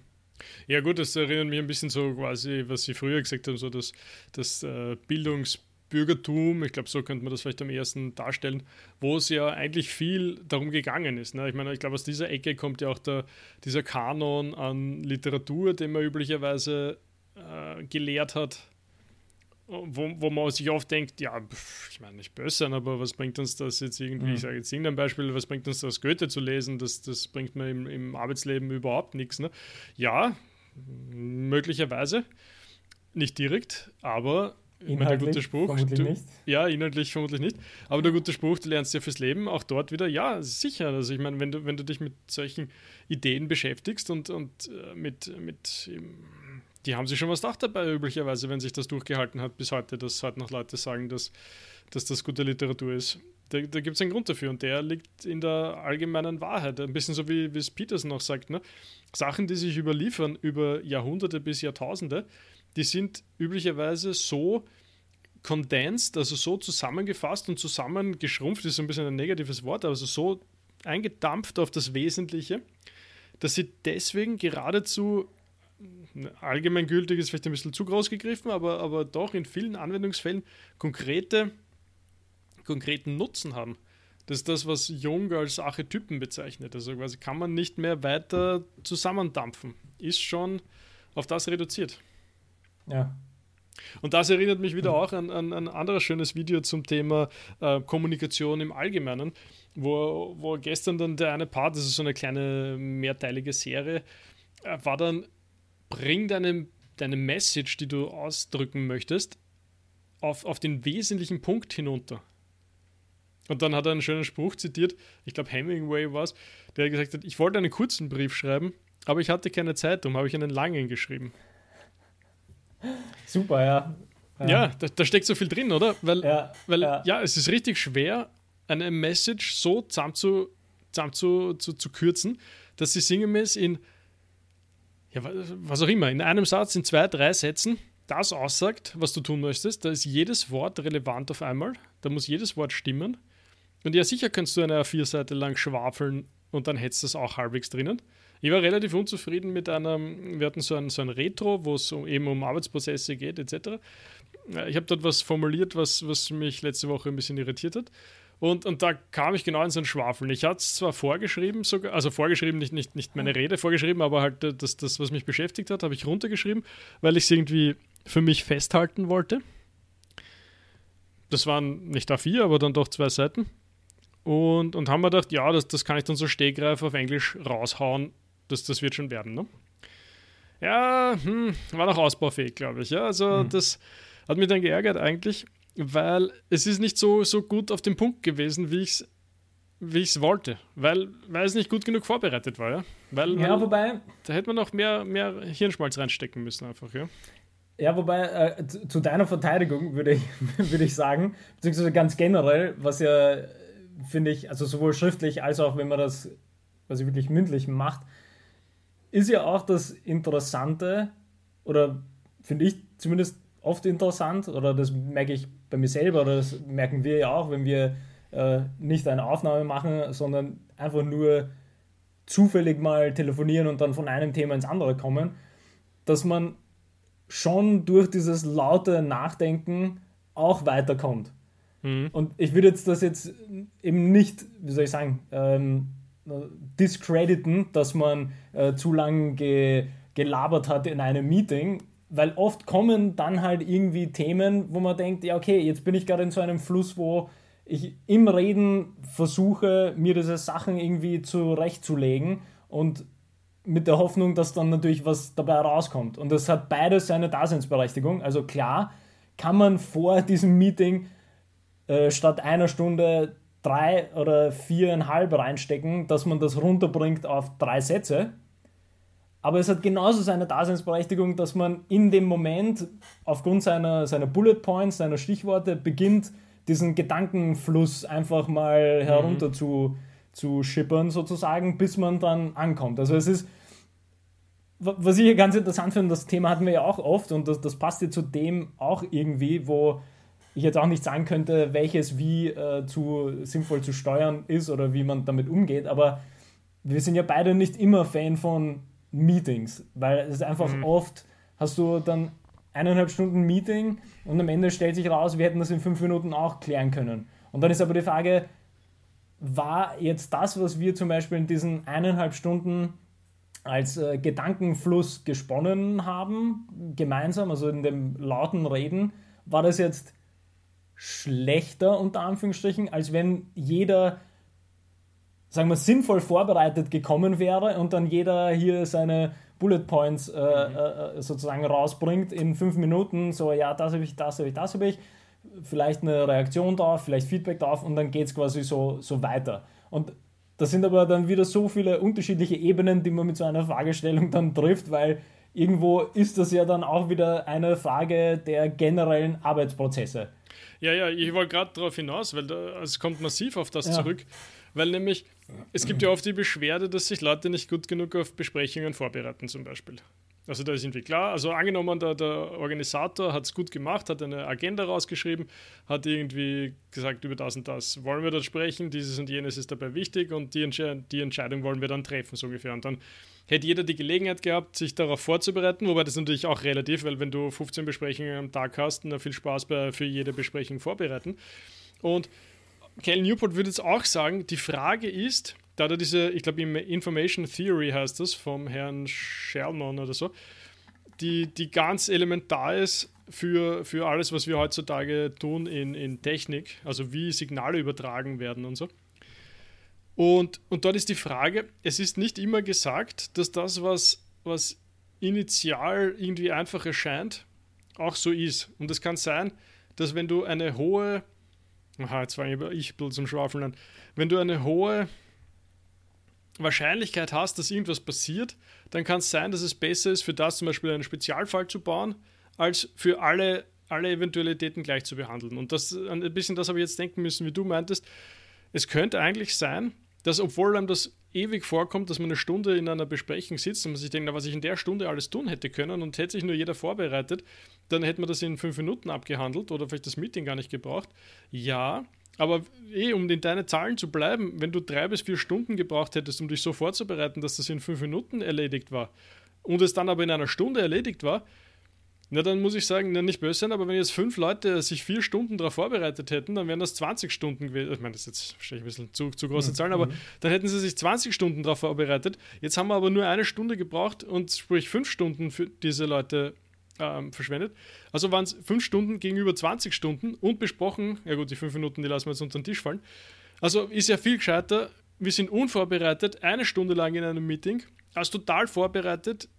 Ja, gut, das erinnert mich ein bisschen so quasi, was Sie früher gesagt haben, so das, das äh, Bildungsbürgertum, ich glaube, so könnte man das vielleicht am ersten darstellen, wo es ja eigentlich viel darum gegangen ist. Ne? Ich meine, ich glaube, aus dieser Ecke kommt ja auch der, dieser Kanon an Literatur, den man üblicherweise äh, gelehrt hat wo, wo man sich oft denkt, ja, ich meine nicht böse aber was bringt uns das jetzt irgendwie, mhm. ich sage jetzt irgendein Beispiel, was bringt uns das Goethe zu lesen, das, das bringt mir im, im Arbeitsleben überhaupt nichts. Ne? Ja, möglicherweise, nicht direkt, aber ich meine, der gute Spruch. Du, nicht. Ja, inhaltlich vermutlich nicht. Aber der gute Spruch, du lernst ja fürs Leben auch dort wieder, ja, sicher. Also ich meine, wenn du, wenn du dich mit solchen Ideen beschäftigst und, und äh, mit, mit die haben sich schon was gedacht dabei, üblicherweise, wenn sich das durchgehalten hat bis heute, dass heute noch Leute sagen, dass, dass das gute Literatur ist. Da, da gibt es einen Grund dafür und der liegt in der allgemeinen Wahrheit. Ein bisschen so wie, es Peterson auch sagt. Ne? Sachen, die sich überliefern über Jahrhunderte bis Jahrtausende, die sind üblicherweise so condensed, also so zusammengefasst und zusammengeschrumpft, ist ein bisschen ein negatives Wort, aber also so eingedampft auf das Wesentliche, dass sie deswegen geradezu allgemeingültig ist vielleicht ein bisschen zu groß gegriffen, aber, aber doch in vielen Anwendungsfällen konkrete, konkreten Nutzen haben. Das ist das, was Jung als Archetypen bezeichnet. Also quasi kann man nicht mehr weiter zusammendampfen. Ist schon auf das reduziert. Ja. Und das erinnert mich wieder auch an, an ein anderes schönes Video zum Thema äh, Kommunikation im Allgemeinen, wo, wo gestern dann der eine Part, das ist so eine kleine mehrteilige Serie, äh, war dann bring deine, deine Message, die du ausdrücken möchtest, auf, auf den wesentlichen Punkt hinunter. Und dann hat er einen schönen Spruch zitiert, ich glaube Hemingway war es, der gesagt hat, ich wollte einen kurzen Brief schreiben, aber ich hatte keine Zeit, darum habe ich einen langen geschrieben. Super, ja. Ja, ja da, da, steckt so viel drin, oder? Weil, ja, weil ja. ja. es ist richtig schwer, eine Message so zusammen zu, zusammen zu, zu, zu kürzen, dass sie sinngemäß in ja, was auch immer, in einem Satz, in zwei, drei Sätzen das aussagt, was du tun möchtest. Da ist jedes Wort relevant auf einmal. Da muss jedes Wort stimmen. Und ja, sicher kannst du eine A4-Seite lang schwafeln und dann hättest du das auch halbwegs drinnen. Ich war relativ unzufrieden mit einem, wir hatten so ein, so ein Retro, wo es eben um Arbeitsprozesse geht, etc. Ich habe dort was formuliert, was, was mich letzte Woche ein bisschen irritiert hat. Und, und da kam ich genau in so ein Schwafeln. Ich hatte es zwar vorgeschrieben, sogar, also vorgeschrieben, nicht, nicht, nicht meine Rede vorgeschrieben, aber halt äh, das, das, was mich beschäftigt hat, habe ich runtergeschrieben, weil ich es irgendwie für mich festhalten wollte. Das waren nicht A4, aber dann doch zwei Seiten. Und, und haben wir gedacht, ja, das, das kann ich dann so Stegreif auf Englisch raushauen. Das, das wird schon werden, ne? Ja, hm, war noch ausbaufähig, glaube ich. Ja, also mhm. das hat mich dann geärgert eigentlich weil es ist nicht so, so gut auf den Punkt gewesen, wie ich es wie ich es wollte, weil, weil es nicht gut genug vorbereitet war, ja. Weil, ja, wobei. Da hätte man noch mehr, mehr Hirnschmalz reinstecken müssen, einfach, ja. Ja, wobei, äh, zu, zu, deiner Verteidigung würde ich, würde ich sagen, beziehungsweise ganz generell, was ja, finde ich, also sowohl schriftlich als auch wenn man das quasi wirklich mündlich macht, ist ja auch das Interessante, oder finde ich zumindest oft interessant, oder das merke ich bei mir selber, oder das merken wir ja auch, wenn wir äh, nicht eine Aufnahme machen, sondern einfach nur zufällig mal telefonieren und dann von einem Thema ins andere kommen, dass man schon durch dieses laute Nachdenken auch weiterkommt. Mhm. Und ich würde jetzt das jetzt eben nicht, wie soll ich sagen, ähm, discrediten, dass man äh, zu lange ge gelabert hat in einem Meeting, weil oft kommen dann halt irgendwie Themen, wo man denkt, ja, okay, jetzt bin ich gerade in so einem Fluss, wo ich im Reden versuche, mir diese Sachen irgendwie zurechtzulegen und mit der Hoffnung, dass dann natürlich was dabei rauskommt. Und das hat beides seine Daseinsberechtigung. Also klar, kann man vor diesem Meeting äh, statt einer Stunde drei oder viereinhalb reinstecken, dass man das runterbringt auf drei Sätze aber es hat genauso seine Daseinsberechtigung, dass man in dem Moment aufgrund seiner, seiner Bullet Points, seiner Stichworte beginnt, diesen Gedankenfluss einfach mal mhm. herunter zu, zu schippern, sozusagen, bis man dann ankommt. Also es ist, was ich hier ganz interessant finde, das Thema hatten wir ja auch oft und das, das passt ja zu dem auch irgendwie, wo ich jetzt auch nicht sagen könnte, welches wie äh, zu sinnvoll zu steuern ist oder wie man damit umgeht, aber wir sind ja beide nicht immer Fan von Meetings, weil es ist einfach mhm. oft, hast du dann eineinhalb Stunden Meeting und am Ende stellt sich raus, wir hätten das in fünf Minuten auch klären können. Und dann ist aber die Frage, war jetzt das, was wir zum Beispiel in diesen eineinhalb Stunden als äh, Gedankenfluss gesponnen haben, gemeinsam, also in dem lauten Reden, war das jetzt schlechter unter Anführungsstrichen, als wenn jeder sagen wir, sinnvoll vorbereitet gekommen wäre und dann jeder hier seine Bullet Points äh, mhm. äh, sozusagen rausbringt in fünf Minuten, so ja, das habe ich, das habe ich, das habe ich, vielleicht eine Reaktion drauf, vielleicht Feedback drauf und dann geht es quasi so, so weiter. Und das sind aber dann wieder so viele unterschiedliche Ebenen, die man mit so einer Fragestellung dann trifft, weil irgendwo ist das ja dann auch wieder eine Frage der generellen Arbeitsprozesse. Ja, ja, ich wollte gerade darauf hinaus, weil es kommt massiv auf das ja. zurück, weil nämlich es gibt ja oft die Beschwerde, dass sich Leute nicht gut genug auf Besprechungen vorbereiten zum Beispiel. Also da ist irgendwie klar, also angenommen, der, der Organisator hat es gut gemacht, hat eine Agenda rausgeschrieben, hat irgendwie gesagt, über das und das wollen wir dort sprechen, dieses und jenes ist dabei wichtig und die, Entsche die Entscheidung wollen wir dann treffen, so ungefähr. Und dann hätte jeder die Gelegenheit gehabt, sich darauf vorzubereiten, wobei das natürlich auch relativ, weil wenn du 15 Besprechungen am Tag hast, dann viel Spaß bei, für jede Besprechung vorbereiten. Und Cal Newport würde jetzt auch sagen, die Frage ist, da da diese, ich glaube, Information Theory heißt das, vom Herrn Sherman oder so, die, die ganz elementar ist für, für alles, was wir heutzutage tun in, in Technik, also wie Signale übertragen werden und so. Und, und dort ist die Frage, es ist nicht immer gesagt, dass das, was, was initial irgendwie einfach erscheint, auch so ist. Und es kann sein, dass wenn du eine hohe, aha, jetzt fange ich ein bisschen zum Schwafeln an, wenn du eine hohe Wahrscheinlichkeit hast, dass irgendwas passiert, dann kann es sein, dass es besser ist, für das zum Beispiel einen Spezialfall zu bauen, als für alle, alle Eventualitäten gleich zu behandeln. Und das ein bisschen das habe ich jetzt denken müssen, wie du meintest. Es könnte eigentlich sein, dass obwohl einem das ewig vorkommt, dass man eine Stunde in einer Besprechung sitzt und man sich denkt, na, was ich in der Stunde alles tun hätte können und hätte sich nur jeder vorbereitet, dann hätte man das in fünf Minuten abgehandelt oder vielleicht das Meeting gar nicht gebraucht. Ja, aber eh, um in deine Zahlen zu bleiben, wenn du drei bis vier Stunden gebraucht hättest, um dich so vorzubereiten, dass das in fünf Minuten erledigt war und es dann aber in einer Stunde erledigt war, na dann muss ich sagen, na, nicht böse sein, aber wenn jetzt fünf Leute sich vier Stunden darauf vorbereitet hätten, dann wären das 20 Stunden gewesen. Ich meine, das ist jetzt wahrscheinlich ein bisschen zu, zu große Zahlen, aber mhm. dann hätten sie sich 20 Stunden darauf vorbereitet. Jetzt haben wir aber nur eine Stunde gebraucht und sprich fünf Stunden für diese Leute ähm, verschwendet. Also waren es fünf Stunden gegenüber 20 Stunden und besprochen, ja gut, die fünf Minuten, die lassen wir jetzt unter den Tisch fallen. Also ist ja viel gescheiter, wir sind unvorbereitet, eine Stunde lang in einem Meeting, als total vorbereitet,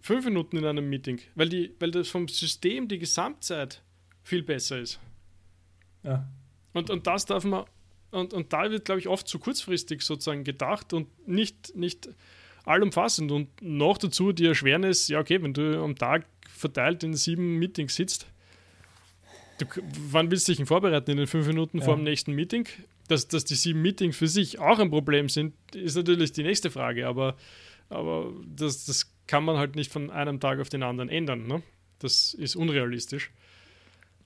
fünf Minuten in einem Meeting, weil, die, weil das vom System die Gesamtzeit viel besser ist. Ja. Und, und das darf man, und, und da wird, glaube ich, oft zu kurzfristig sozusagen gedacht und nicht, nicht allumfassend. Und noch dazu die Erschwernis, ja, okay, wenn du am Tag verteilt in sieben Meetings sitzt, du, wann willst du dich denn vorbereiten? In den fünf Minuten ja. vor dem nächsten Meeting? Dass, dass die sieben Meetings für sich auch ein Problem sind, ist natürlich die nächste Frage, aber, aber das, das kann man halt nicht von einem Tag auf den anderen ändern. Ne? Das ist unrealistisch.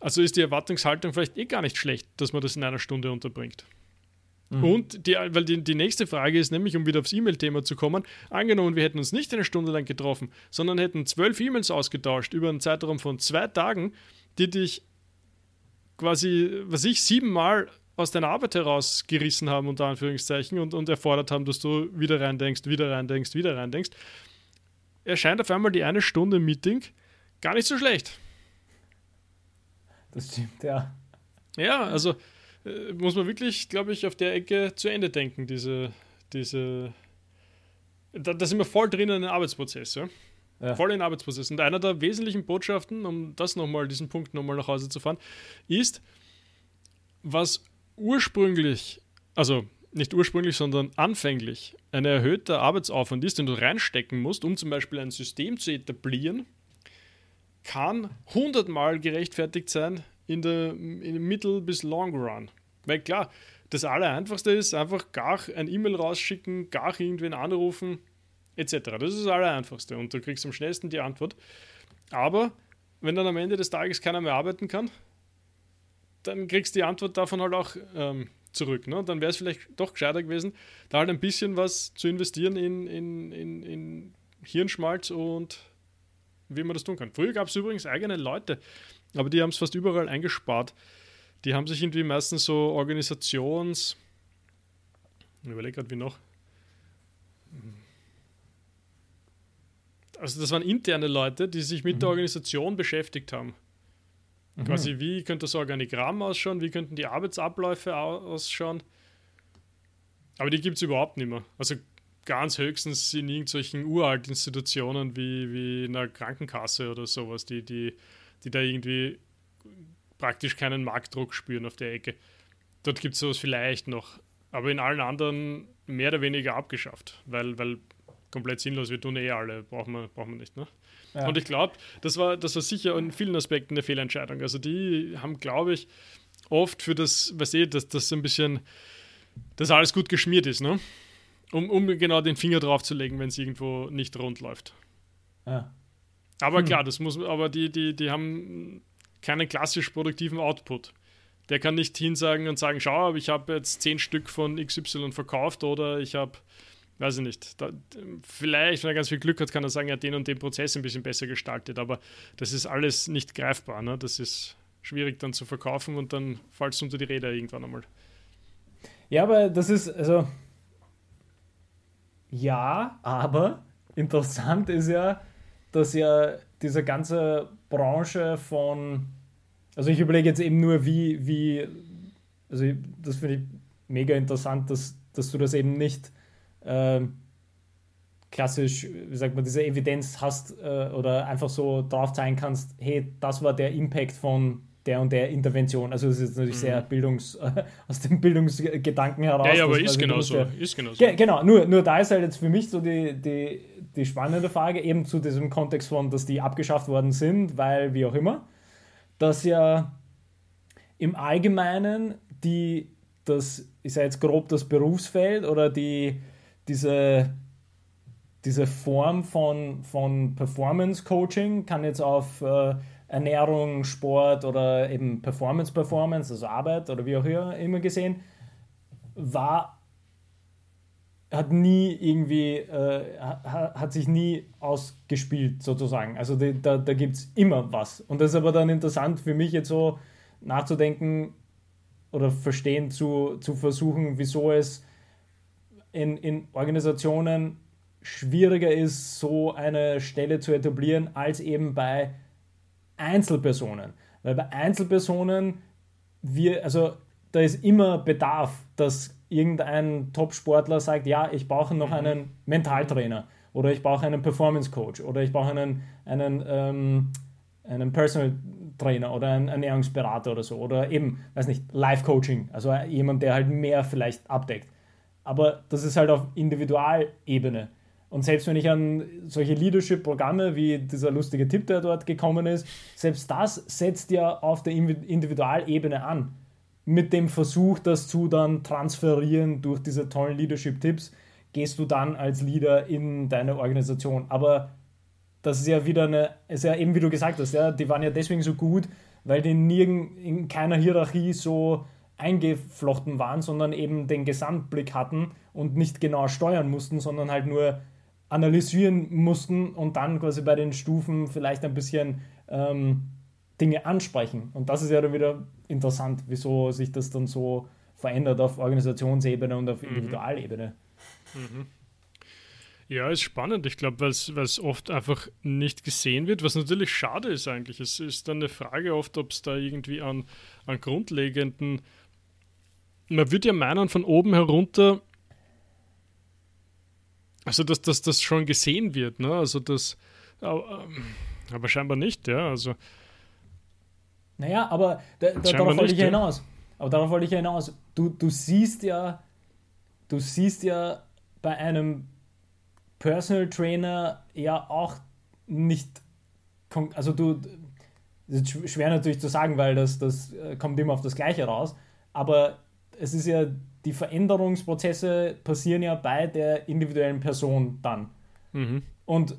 Also ist die Erwartungshaltung vielleicht eh gar nicht schlecht, dass man das in einer Stunde unterbringt. Mhm. Und die, weil die, die nächste Frage ist nämlich, um wieder aufs E-Mail-Thema zu kommen, angenommen, wir hätten uns nicht eine Stunde lang getroffen, sondern hätten zwölf E-Mails ausgetauscht über einen Zeitraum von zwei Tagen, die dich quasi, was ich, siebenmal aus deiner Arbeit herausgerissen haben, unter Anführungszeichen, und, und erfordert haben, dass du wieder reindenkst, wieder reindenkst, wieder reindenkst, erscheint auf einmal die eine Stunde Meeting gar nicht so schlecht. Das stimmt, ja. Ja, also äh, muss man wirklich, glaube ich, auf der Ecke zu Ende denken, diese, diese. Da, da sind wir voll drin in den Arbeitsprozess, ja? ja. Voll in den Arbeitsprozess. Und einer der wesentlichen Botschaften, um das nochmal, diesen Punkt nochmal nach Hause zu fahren, ist, was ursprünglich, also nicht ursprünglich, sondern anfänglich ein erhöhter Arbeitsaufwand ist, den du reinstecken musst, um zum Beispiel ein System zu etablieren, kann hundertmal gerechtfertigt sein in der in Mittel- bis Long Run. Weil klar, das Allereinfachste ist einfach gar ein E-Mail rausschicken, gar irgendwen anrufen, etc. Das ist das Allereinfachste und du kriegst am schnellsten die Antwort. Aber wenn dann am Ende des Tages keiner mehr arbeiten kann, dann kriegst du die Antwort davon halt auch ähm, zurück. Ne? Dann wäre es vielleicht doch gescheiter gewesen, da halt ein bisschen was zu investieren in, in, in, in Hirnschmalz und wie man das tun kann. Früher gab es übrigens eigene Leute, aber die haben es fast überall eingespart. Die haben sich irgendwie meistens so Organisations. Ich überlege gerade, wie noch. Also, das waren interne Leute, die sich mit mhm. der Organisation beschäftigt haben. Mhm. Quasi, wie könnte das Organigramm ausschauen? Wie könnten die Arbeitsabläufe ausschauen? Aber die gibt es überhaupt nicht mehr. Also, ganz höchstens in irgendwelchen uralten Institutionen wie, wie in einer Krankenkasse oder sowas, die, die, die da irgendwie praktisch keinen Marktdruck spüren auf der Ecke. Dort gibt es sowas vielleicht noch, aber in allen anderen mehr oder weniger abgeschafft, weil, weil komplett sinnlos, wir tun eh alle, brauchen wir, brauchen wir nicht. Ne? Ja. Und ich glaube, das war, das war sicher in vielen Aspekten eine Fehlentscheidung. Also die haben, glaube ich, oft für das, was ihr, dass das so ein bisschen, dass alles gut geschmiert ist, ne? Um, um genau den Finger drauf zu legen, wenn es irgendwo nicht rund läuft. Ja. Aber hm. klar, das muss, aber die, die, die haben keinen klassisch produktiven Output. Der kann nicht hinsagen und sagen, schau, ich habe jetzt zehn Stück von XY verkauft oder ich habe, weiß ich nicht, da, vielleicht, wenn er ganz viel Glück hat, kann er sagen, er hat den und den Prozess ein bisschen besser gestaltet, aber das ist alles nicht greifbar. Ne? Das ist schwierig dann zu verkaufen und dann fallst du unter die Räder irgendwann einmal. Ja, aber das ist, also, ja, aber interessant ist ja, dass ja diese ganze Branche von, also ich überlege jetzt eben nur, wie, wie, also das finde ich mega interessant, dass, dass du das eben nicht äh, klassisch, wie sagt man, diese Evidenz hast äh, oder einfach so drauf zeigen kannst, hey, das war der Impact von der und der Intervention. Also das ist jetzt natürlich mhm. sehr Bildungs, äh, aus dem Bildungsgedanken heraus. Ja, ja aber ist genauso. Ja, ist genauso. Ge genau, nur, nur da ist halt jetzt für mich so die, die, die spannende Frage, eben zu diesem Kontext von, dass die abgeschafft worden sind, weil wie auch immer, dass ja im Allgemeinen die, das ist ja jetzt grob das Berufsfeld oder die, diese, diese Form von, von Performance Coaching kann jetzt auf äh, Ernährung, Sport oder eben Performance, Performance, also Arbeit oder wie auch immer gesehen, war, hat nie irgendwie, äh, hat, sich nie ausgespielt sozusagen. Also die, da, da gibt es immer was. Und das ist aber dann interessant für mich jetzt so nachzudenken oder verstehen zu, zu versuchen, wieso es in, in Organisationen schwieriger ist, so eine Stelle zu etablieren, als eben bei Einzelpersonen. Weil bei Einzelpersonen, wir, also da ist immer Bedarf, dass irgendein Top-Sportler sagt, ja, ich brauche noch mhm. einen Mentaltrainer oder ich brauche einen Performance Coach oder ich brauche einen, einen, ähm, einen Personal Trainer oder einen Ernährungsberater oder so oder eben, weiß nicht, Life-Coaching, also jemand, der halt mehr vielleicht abdeckt. Aber das ist halt auf Individualebene. Und selbst wenn ich an solche Leadership-Programme wie dieser lustige Tipp, der dort gekommen ist, selbst das setzt ja auf der Individualebene an. Mit dem Versuch, das zu dann transferieren durch diese tollen Leadership-Tipps, gehst du dann als Leader in deine Organisation. Aber das ist ja wieder eine, ist ja eben wie du gesagt hast, ja, die waren ja deswegen so gut, weil die nirgend in keiner Hierarchie so eingeflochten waren, sondern eben den Gesamtblick hatten und nicht genau steuern mussten, sondern halt nur analysieren mussten und dann quasi bei den Stufen vielleicht ein bisschen ähm, Dinge ansprechen. Und das ist ja dann wieder interessant, wieso sich das dann so verändert auf Organisationsebene und auf mhm. Individualebene. Mhm. Ja, ist spannend. Ich glaube, weil es oft einfach nicht gesehen wird, was natürlich schade ist eigentlich. Es ist dann eine Frage oft, ob es da irgendwie an, an grundlegenden. Man würde ja meinen, von oben herunter also, dass, dass das schon gesehen wird, ne? Also, das. Aber scheinbar nicht, ja. Also. Naja, aber da, da, darauf wollte ich ja hinaus. Aber darauf wollte ich ja hinaus. Du, du siehst ja, du siehst ja bei einem Personal Trainer ja auch nicht, also du, das ist schwer natürlich zu sagen, weil das, das äh, kommt immer auf das Gleiche raus, aber es ist ja die Veränderungsprozesse passieren ja bei der individuellen Person dann. Mhm. Und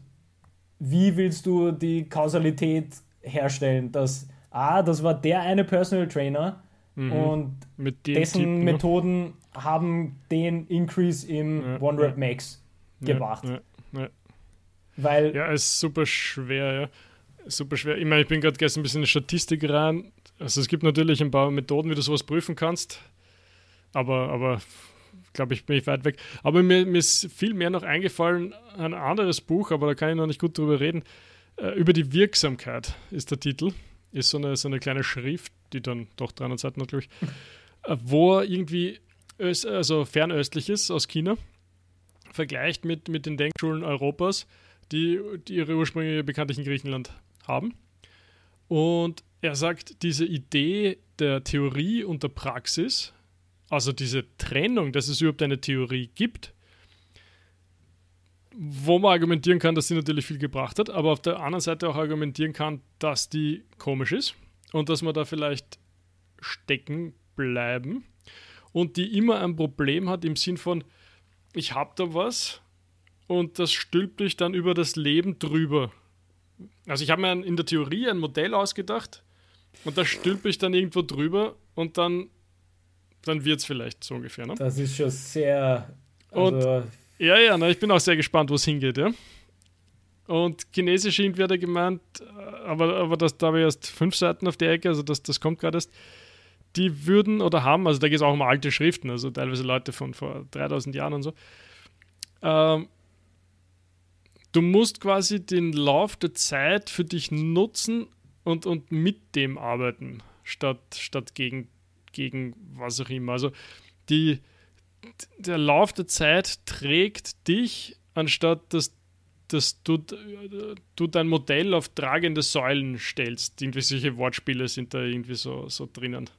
wie willst du die Kausalität herstellen, dass, ah, das war der eine Personal Trainer mhm. und dessen Typ, ne? Methoden haben den Increase im ja, One Rep ja. Max gebracht. Ja, ja, Weil. Ja, ist super schwer, ja. Super schwer. Ich meine, ich bin gerade gestern ein bisschen in die Statistik rein. Also es gibt natürlich ein paar Methoden, wie du sowas prüfen kannst aber, aber glaube ich, bin ich weit weg. Aber mir, mir, ist viel mehr noch eingefallen, ein anderes Buch, aber da kann ich noch nicht gut drüber reden. Äh, über die Wirksamkeit ist der Titel. Ist so eine, so eine kleine Schrift, die dann doch 300 Seiten hat, glaube ich, äh, wo irgendwie öst, also fernöstlich ist aus China vergleicht mit, mit den Denkschulen Europas, die, die ihre Ursprünge bekanntlich in Griechenland haben. Und er sagt, diese Idee der Theorie und der Praxis, also diese Trennung, dass es überhaupt eine Theorie gibt, wo man argumentieren kann, dass sie natürlich viel gebracht hat, aber auf der anderen Seite auch argumentieren kann, dass die komisch ist und dass man da vielleicht stecken bleiben und die immer ein Problem hat im Sinn von, ich habe da was und das stülpt dich dann über das Leben drüber. Also ich habe mir in der Theorie ein Modell ausgedacht und da stülpe ich dann irgendwo drüber und dann, dann wird es vielleicht so ungefähr. Ne? Das ist schon sehr... Also und, ja, ja, na, ich bin auch sehr gespannt, wo es hingeht, ja. Und Chinesisch irgendwie hat er gemeint, äh, aber, aber das, da habe ich erst fünf Seiten auf der Ecke, also das, das kommt gerade erst. Die würden oder haben, also da geht es auch um alte Schriften, also teilweise Leute von vor 3000 Jahren und so. Ähm, du musst quasi den Lauf der Zeit für dich nutzen und, und mit dem arbeiten, statt, statt gegen, gegen was auch immer. Also die, der Lauf der Zeit trägt dich, anstatt dass, dass du, du dein Modell auf tragende Säulen stellst. Irgendwie solche Wortspiele sind da irgendwie so, so drinnen.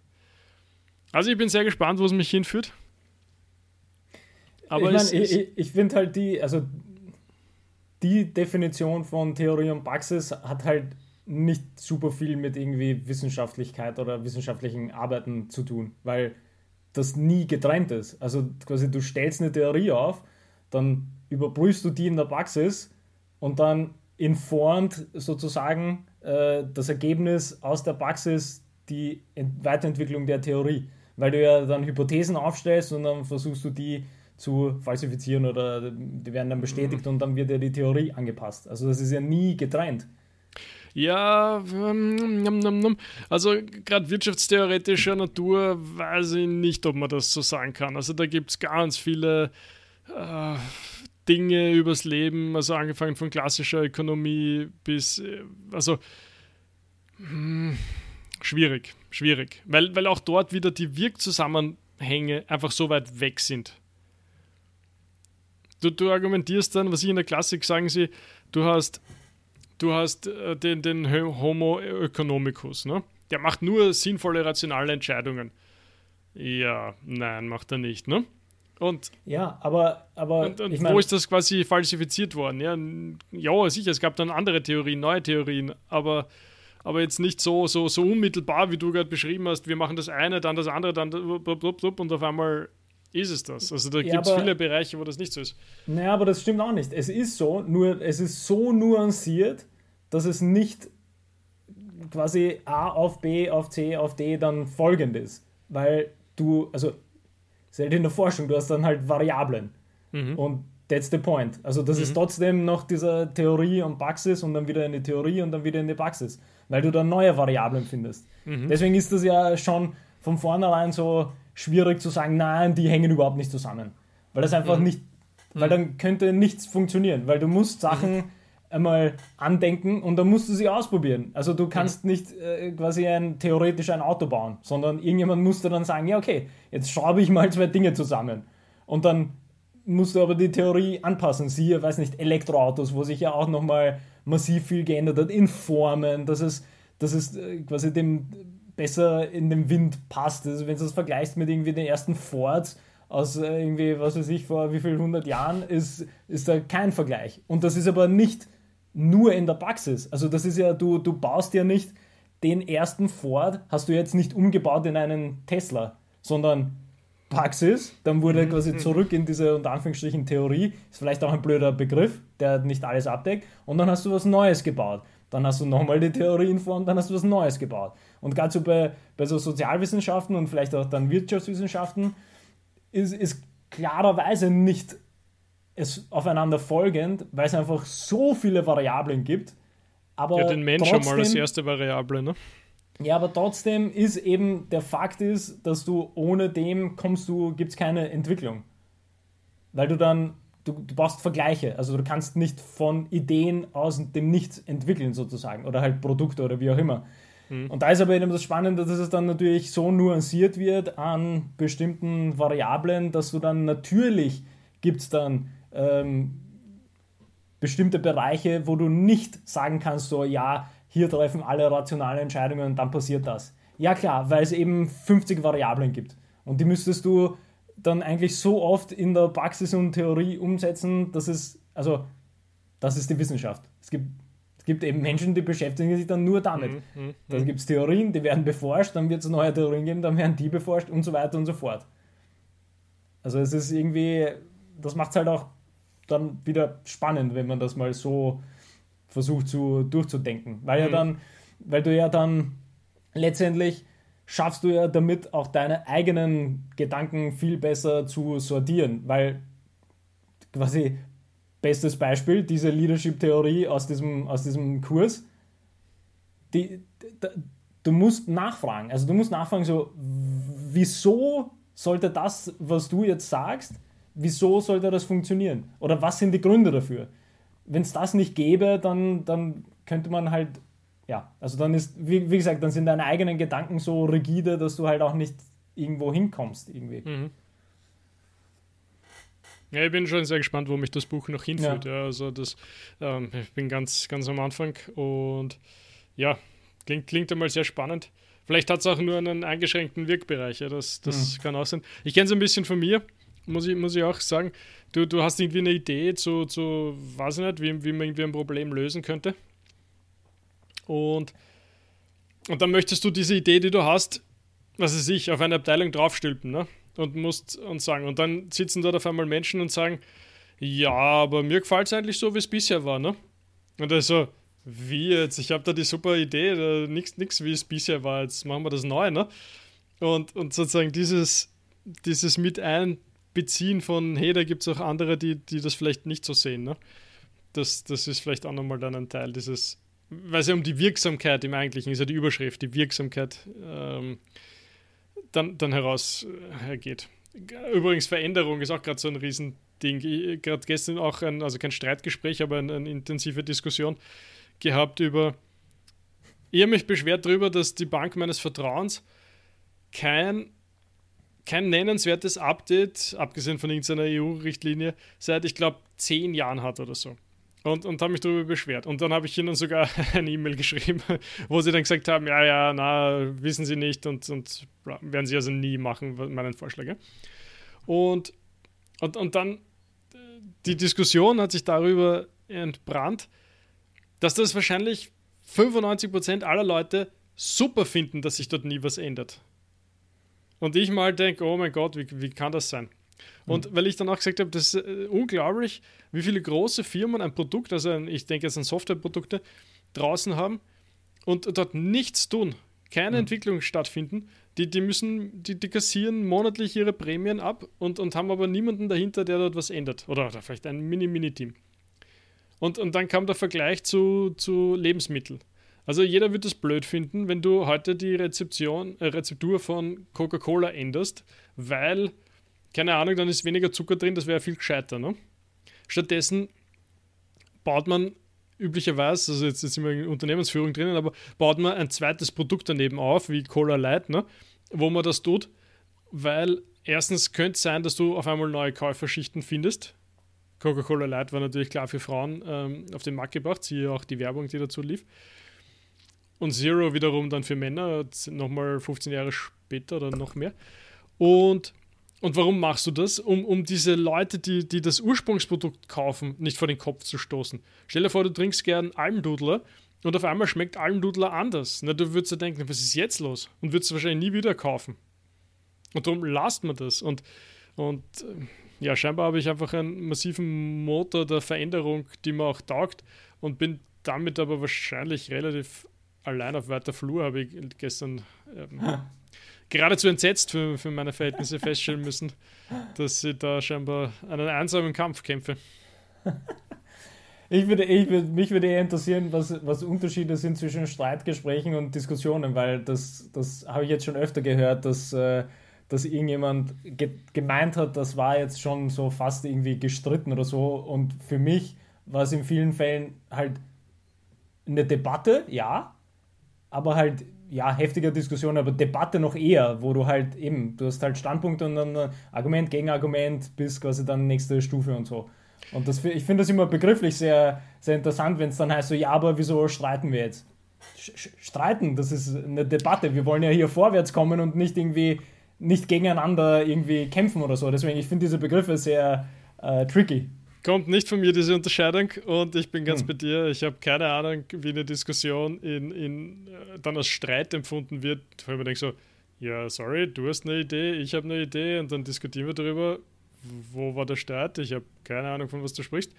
Also ich bin sehr gespannt, wo es mich hinführt. Aber ich, mein, ich, ich finde halt die, also die Definition von Theorie und Praxis hat halt nicht super viel mit irgendwie Wissenschaftlichkeit oder wissenschaftlichen Arbeiten zu tun, weil das nie getrennt ist. Also quasi du stellst eine Theorie auf, dann überprüfst du die in der Praxis und dann informt sozusagen äh, das Ergebnis aus der Praxis die Weiterentwicklung der Theorie, weil du ja dann Hypothesen aufstellst und dann versuchst du die zu falsifizieren oder die werden dann bestätigt mhm. und dann wird ja die Theorie angepasst. Also das ist ja nie getrennt. Ja, ähm, also gerade wirtschaftstheoretischer Natur weiß ich nicht, ob man das so sagen kann. Also da gibt es ganz viele äh, Dinge übers Leben, also angefangen von klassischer Ökonomie bis, äh, also mh, hm, schwierig, schwierig, weil, weil auch dort wieder die Wirkzusammenhänge einfach so weit weg sind. Du, du argumentierst dann, was ich in der Klassik sagen sie, du hast du hast äh, den, den Homo economicus, ne? Der macht nur sinnvolle, rationale Entscheidungen. Ja, nein, macht er nicht, ne? Und, ja, aber, aber und, und wo ist das quasi falsifiziert worden? Ja, ja, sicher, es gab dann andere Theorien, neue Theorien, aber, aber jetzt nicht so, so, so unmittelbar, wie du gerade beschrieben hast, wir machen das eine, dann das andere, dann und auf einmal ist es das. Also da ja, gibt es viele Bereiche, wo das nicht so ist. Naja, aber das stimmt auch nicht. Es ist so, nur es ist so nuanciert, dass es nicht quasi A auf B auf C auf D dann folgend ist. Weil du, also selbst in der Forschung, du hast dann halt Variablen. Mhm. Und that's the point. Also das mhm. ist trotzdem noch dieser Theorie und Praxis und dann wieder in die Theorie und dann wieder in die Praxis. Weil du dann neue Variablen findest. Mhm. Deswegen ist das ja schon von vornherein so schwierig zu sagen, nein, die hängen überhaupt nicht zusammen. Weil das einfach mhm. nicht, weil mhm. dann könnte nichts funktionieren, weil du musst Sachen mhm. einmal andenken und dann musst du sie ausprobieren. Also du kannst nicht äh, quasi ein, theoretisch ein Auto bauen, sondern irgendjemand musste dann sagen, ja okay, jetzt schraube ich mal zwei Dinge zusammen. Und dann musst du aber die Theorie anpassen. Siehe, weiß nicht, Elektroautos, wo sich ja auch nochmal massiv viel geändert hat, in Formen, dass es, dass es äh, quasi dem besser in den Wind passt. Also wenn du das vergleichst mit irgendwie den ersten Ford aus äh, irgendwie, was weiß ich, vor wie viel hundert Jahren, ist, ist da kein Vergleich. Und das ist aber nicht nur in der Praxis. Also das ist ja, du, du baust ja nicht den ersten Ford, hast du jetzt nicht umgebaut in einen Tesla, sondern Praxis, dann wurde mhm. quasi zurück in diese unter Anführungsstrichen Theorie, ist vielleicht auch ein blöder Begriff, der nicht alles abdeckt, und dann hast du was Neues gebaut. Dann hast du nochmal die Theorie in Form, dann hast du was Neues gebaut. Und gerade so bei, bei so Sozialwissenschaften und vielleicht auch dann Wirtschaftswissenschaften ist, ist klarerweise nicht es aufeinander folgend, weil es einfach so viele Variablen gibt. Aber ja, den Mensch trotzdem, schon mal als erste Variable, ne? Ja, aber trotzdem ist eben der Fakt ist, dass du ohne dem kommst du, gibt es keine Entwicklung. Weil du dann, du, du brauchst Vergleiche. Also du kannst nicht von Ideen aus dem Nichts entwickeln sozusagen. Oder halt Produkte oder wie auch immer. Mhm. Und da ist aber eben das Spannende, dass es dann natürlich so nuanciert wird an bestimmten Variablen, dass du dann natürlich gibt es dann ähm, bestimmte Bereiche, wo du nicht sagen kannst, so ja, hier treffen alle rationale Entscheidungen und dann passiert das. Ja klar, weil es eben 50 Variablen gibt. Und die müsstest du dann eigentlich so oft in der Praxis und Theorie umsetzen, dass es, also, das ist die Wissenschaft. Es gibt, gibt eben Menschen, die beschäftigen sich dann nur damit. Mhm, mh, dann gibt es Theorien, die werden beforscht, dann wird es neue Theorien geben, dann werden die beforscht und so weiter und so fort. Also es ist irgendwie, das macht es halt auch dann wieder spannend, wenn man das mal so versucht zu, durchzudenken. Weil ja mhm. dann, weil du ja dann letztendlich schaffst du ja damit auch deine eigenen Gedanken viel besser zu sortieren, weil quasi bestes Beispiel, diese Leadership-Theorie aus diesem, aus diesem Kurs, die, die, du musst nachfragen, also du musst nachfragen, so, wieso sollte das, was du jetzt sagst, wieso sollte das funktionieren? Oder was sind die Gründe dafür? Wenn es das nicht gäbe, dann, dann könnte man halt, ja, also dann ist, wie, wie, gesagt, dann sind deine eigenen Gedanken so rigide, dass du halt auch nicht irgendwo hinkommst irgendwie. Mhm. Ja, ich bin schon sehr gespannt, wo mich das Buch noch hinführt. Ja. ja also das, ähm, ich bin ganz, ganz am Anfang und ja, klingt, klingt einmal sehr spannend. Vielleicht hat es auch nur einen eingeschränkten Wirkbereich, ja, das, das mhm. kann auch sein. Ich kenne es ein bisschen von mir muss ich, muss ich auch sagen. Du, du hast irgendwie eine Idee zu, zu weiß ich nicht, wie, wie man irgendwie ein Problem lösen könnte. Und, und dann möchtest du diese Idee, die du hast, was weiß ich, auf eine Abteilung draufstülpen, ne? Und musst und sagen. Und dann sitzen dort auf einmal Menschen und sagen, ja, aber mir gefällt es eigentlich so, wie es bisher war, ne? Und er so, wie jetzt? Ich habe da die super Idee, nichts, wie es bisher war, jetzt machen wir das neu, ne? Und, und sozusagen dieses, dieses mit von, hey, da gibt es auch andere, die, die das vielleicht nicht so sehen. Ne? Das, das ist vielleicht auch nochmal dann ein Teil dieses, weil es ja um die Wirksamkeit im Eigentlichen ist ja die Überschrift, die Wirksamkeit ähm, dann, dann heraus äh, hergeht. Übrigens, Veränderung ist auch gerade so ein Riesending. Gerade gestern auch ein, also kein Streitgespräch, aber eine, eine intensive Diskussion gehabt über. Ich habe mich beschwert darüber, dass die Bank meines Vertrauens kein kein nennenswertes Update, abgesehen von irgendeiner EU-Richtlinie, seit ich glaube zehn Jahren hat oder so. Und, und habe mich darüber beschwert. Und dann habe ich ihnen sogar eine E-Mail geschrieben, wo sie dann gesagt haben: Ja, ja, na, wissen sie nicht und, und werden sie also nie machen, meinen Vorschläge. Und, und, und dann die Diskussion hat sich darüber entbrannt, dass das wahrscheinlich 95% aller Leute super finden, dass sich dort nie was ändert. Und ich mal denke, oh mein Gott, wie, wie kann das sein? Und weil ich dann auch gesagt habe, das ist äh, unglaublich, wie viele große Firmen ein Produkt, also ein, ich denke jetzt an Softwareprodukte, draußen haben und dort nichts tun, keine mhm. Entwicklung stattfinden. Die, die müssen, die, die kassieren monatlich ihre Prämien ab und, und haben aber niemanden dahinter, der dort was ändert. Oder, oder vielleicht ein Mini-Mini-Team. Und, und dann kam der Vergleich zu, zu Lebensmitteln. Also jeder wird es blöd finden, wenn du heute die Rezeption, äh, Rezeptur von Coca-Cola änderst, weil, keine Ahnung, dann ist weniger Zucker drin, das wäre viel gescheiter. Ne? Stattdessen baut man üblicherweise, also jetzt, jetzt sind wir in Unternehmensführung drinnen, aber baut man ein zweites Produkt daneben auf, wie Cola Light, ne? wo man das tut, weil erstens könnte es sein, dass du auf einmal neue Käuferschichten findest. Coca-Cola Light war natürlich klar für Frauen ähm, auf den Markt gebracht, siehe auch die Werbung, die dazu lief. Und Zero wiederum dann für Männer, nochmal 15 Jahre später oder noch mehr. Und, und warum machst du das? Um, um diese Leute, die, die das Ursprungsprodukt kaufen, nicht vor den Kopf zu stoßen. Stell dir vor, du trinkst gern Almdudler und auf einmal schmeckt Almdudler anders. Na, du würdest dir denken, was ist jetzt los? Und würdest wahrscheinlich nie wieder kaufen. Und darum lasst man das. Und, und äh, ja, scheinbar habe ich einfach einen massiven Motor der Veränderung, die mir auch taugt und bin damit aber wahrscheinlich relativ allein auf weiter Flur, habe ich gestern ähm, geradezu entsetzt für, für meine Verhältnisse feststellen müssen, dass ich da scheinbar einen einsamen Kampf kämpfe. Ich würde, ich würde, mich würde eher interessieren, was, was Unterschiede sind zwischen Streitgesprächen und Diskussionen, weil das, das habe ich jetzt schon öfter gehört, dass, äh, dass irgendjemand ge gemeint hat, das war jetzt schon so fast irgendwie gestritten oder so. Und für mich war es in vielen Fällen halt eine Debatte, ja, aber halt, ja, heftiger Diskussion, aber Debatte noch eher, wo du halt eben, du hast halt Standpunkt und dann Argument gegen Argument bis quasi dann nächste Stufe und so. Und das, ich finde das immer begrifflich sehr, sehr interessant, wenn es dann heißt so, ja, aber wieso streiten wir jetzt? streiten, das ist eine Debatte. Wir wollen ja hier vorwärts kommen und nicht irgendwie nicht gegeneinander irgendwie kämpfen oder so. Deswegen, ich finde diese Begriffe sehr äh, tricky. Kommt nicht von mir diese Unterscheidung und ich bin ganz hm. bei dir. Ich habe keine Ahnung, wie eine Diskussion in, in, äh, dann als Streit empfunden wird, wo ich mir denke so, ja, sorry, du hast eine Idee, ich habe eine Idee und dann diskutieren wir darüber, wo war der Streit. Ich habe keine Ahnung, von was du sprichst.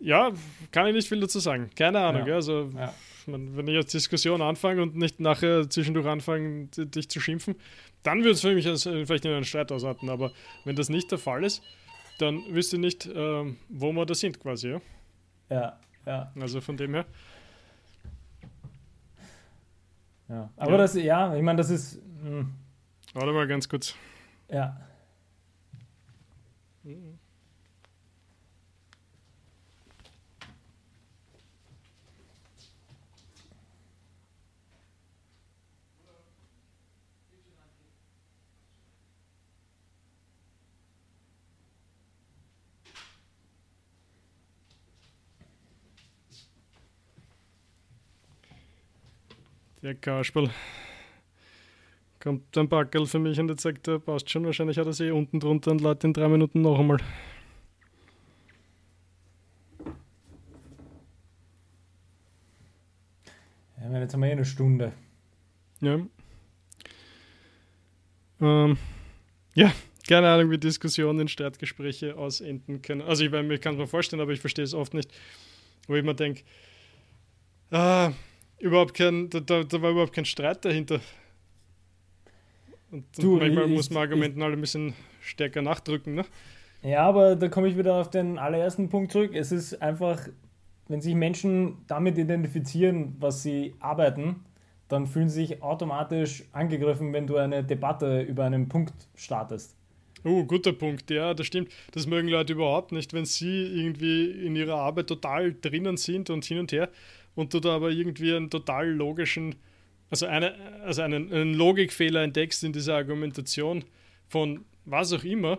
Ja, kann ich nicht viel dazu sagen. Keine Ahnung. Ja. Also, ja. wenn ich jetzt Diskussion anfange und nicht nachher zwischendurch anfange, dich zu schimpfen, dann würde es für mich als, äh, vielleicht in einen Streit ausarten. Aber wenn das nicht der Fall ist, dann wisst ihr nicht, äh, wo wir da sind quasi. Ja? ja, ja. Also von dem her. Ja, aber ja. das, ja, ich meine, das ist. Mh. Hm. Warte mal ganz kurz. Ja. Mhm. Der Kasperl. Kommt ein Backel für mich und jetzt sagt er, passt schon, wahrscheinlich hat er sie unten drunter und lädt in drei Minuten noch einmal. Ja, jetzt haben wir eh eine Stunde. Ja. Ähm, ja, keine Ahnung, wie Diskussionen, Streitgespräche ausenden können. Also ich, ich kann es mir vorstellen, aber ich verstehe es oft nicht. Wo ich mir denke, ah, überhaupt kein, da, da, war überhaupt kein Streit dahinter. Und, du, manchmal ich, muss man Argumenten ich, alle ein bisschen stärker nachdrücken, ne? Ja, aber da komme ich wieder auf den allerersten Punkt zurück. Es ist einfach, wenn sich Menschen damit identifizieren, was sie arbeiten, dann fühlen sie sich automatisch angegriffen, wenn du eine Debatte über einen Punkt startest. Oh, guter Punkt, ja, das stimmt. Das mögen Leute überhaupt nicht, wenn sie irgendwie in ihrer Arbeit total drinnen sind und hin und her und du da aber irgendwie einen total logischen, also, eine, also einen, einen Logikfehler entdeckst in dieser Argumentation von was auch immer.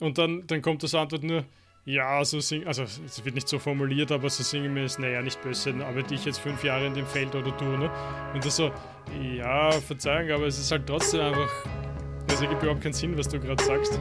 Und dann, dann kommt das Antwort nur, ja, so sing, also es wird nicht so formuliert, aber so singen wir es, naja, nicht böse, dann arbeite ich jetzt fünf Jahre in dem Feld oder du, ne? Und das so, ja, Verzeihung, aber es ist halt trotzdem einfach, es ergibt überhaupt keinen Sinn, was du gerade sagst.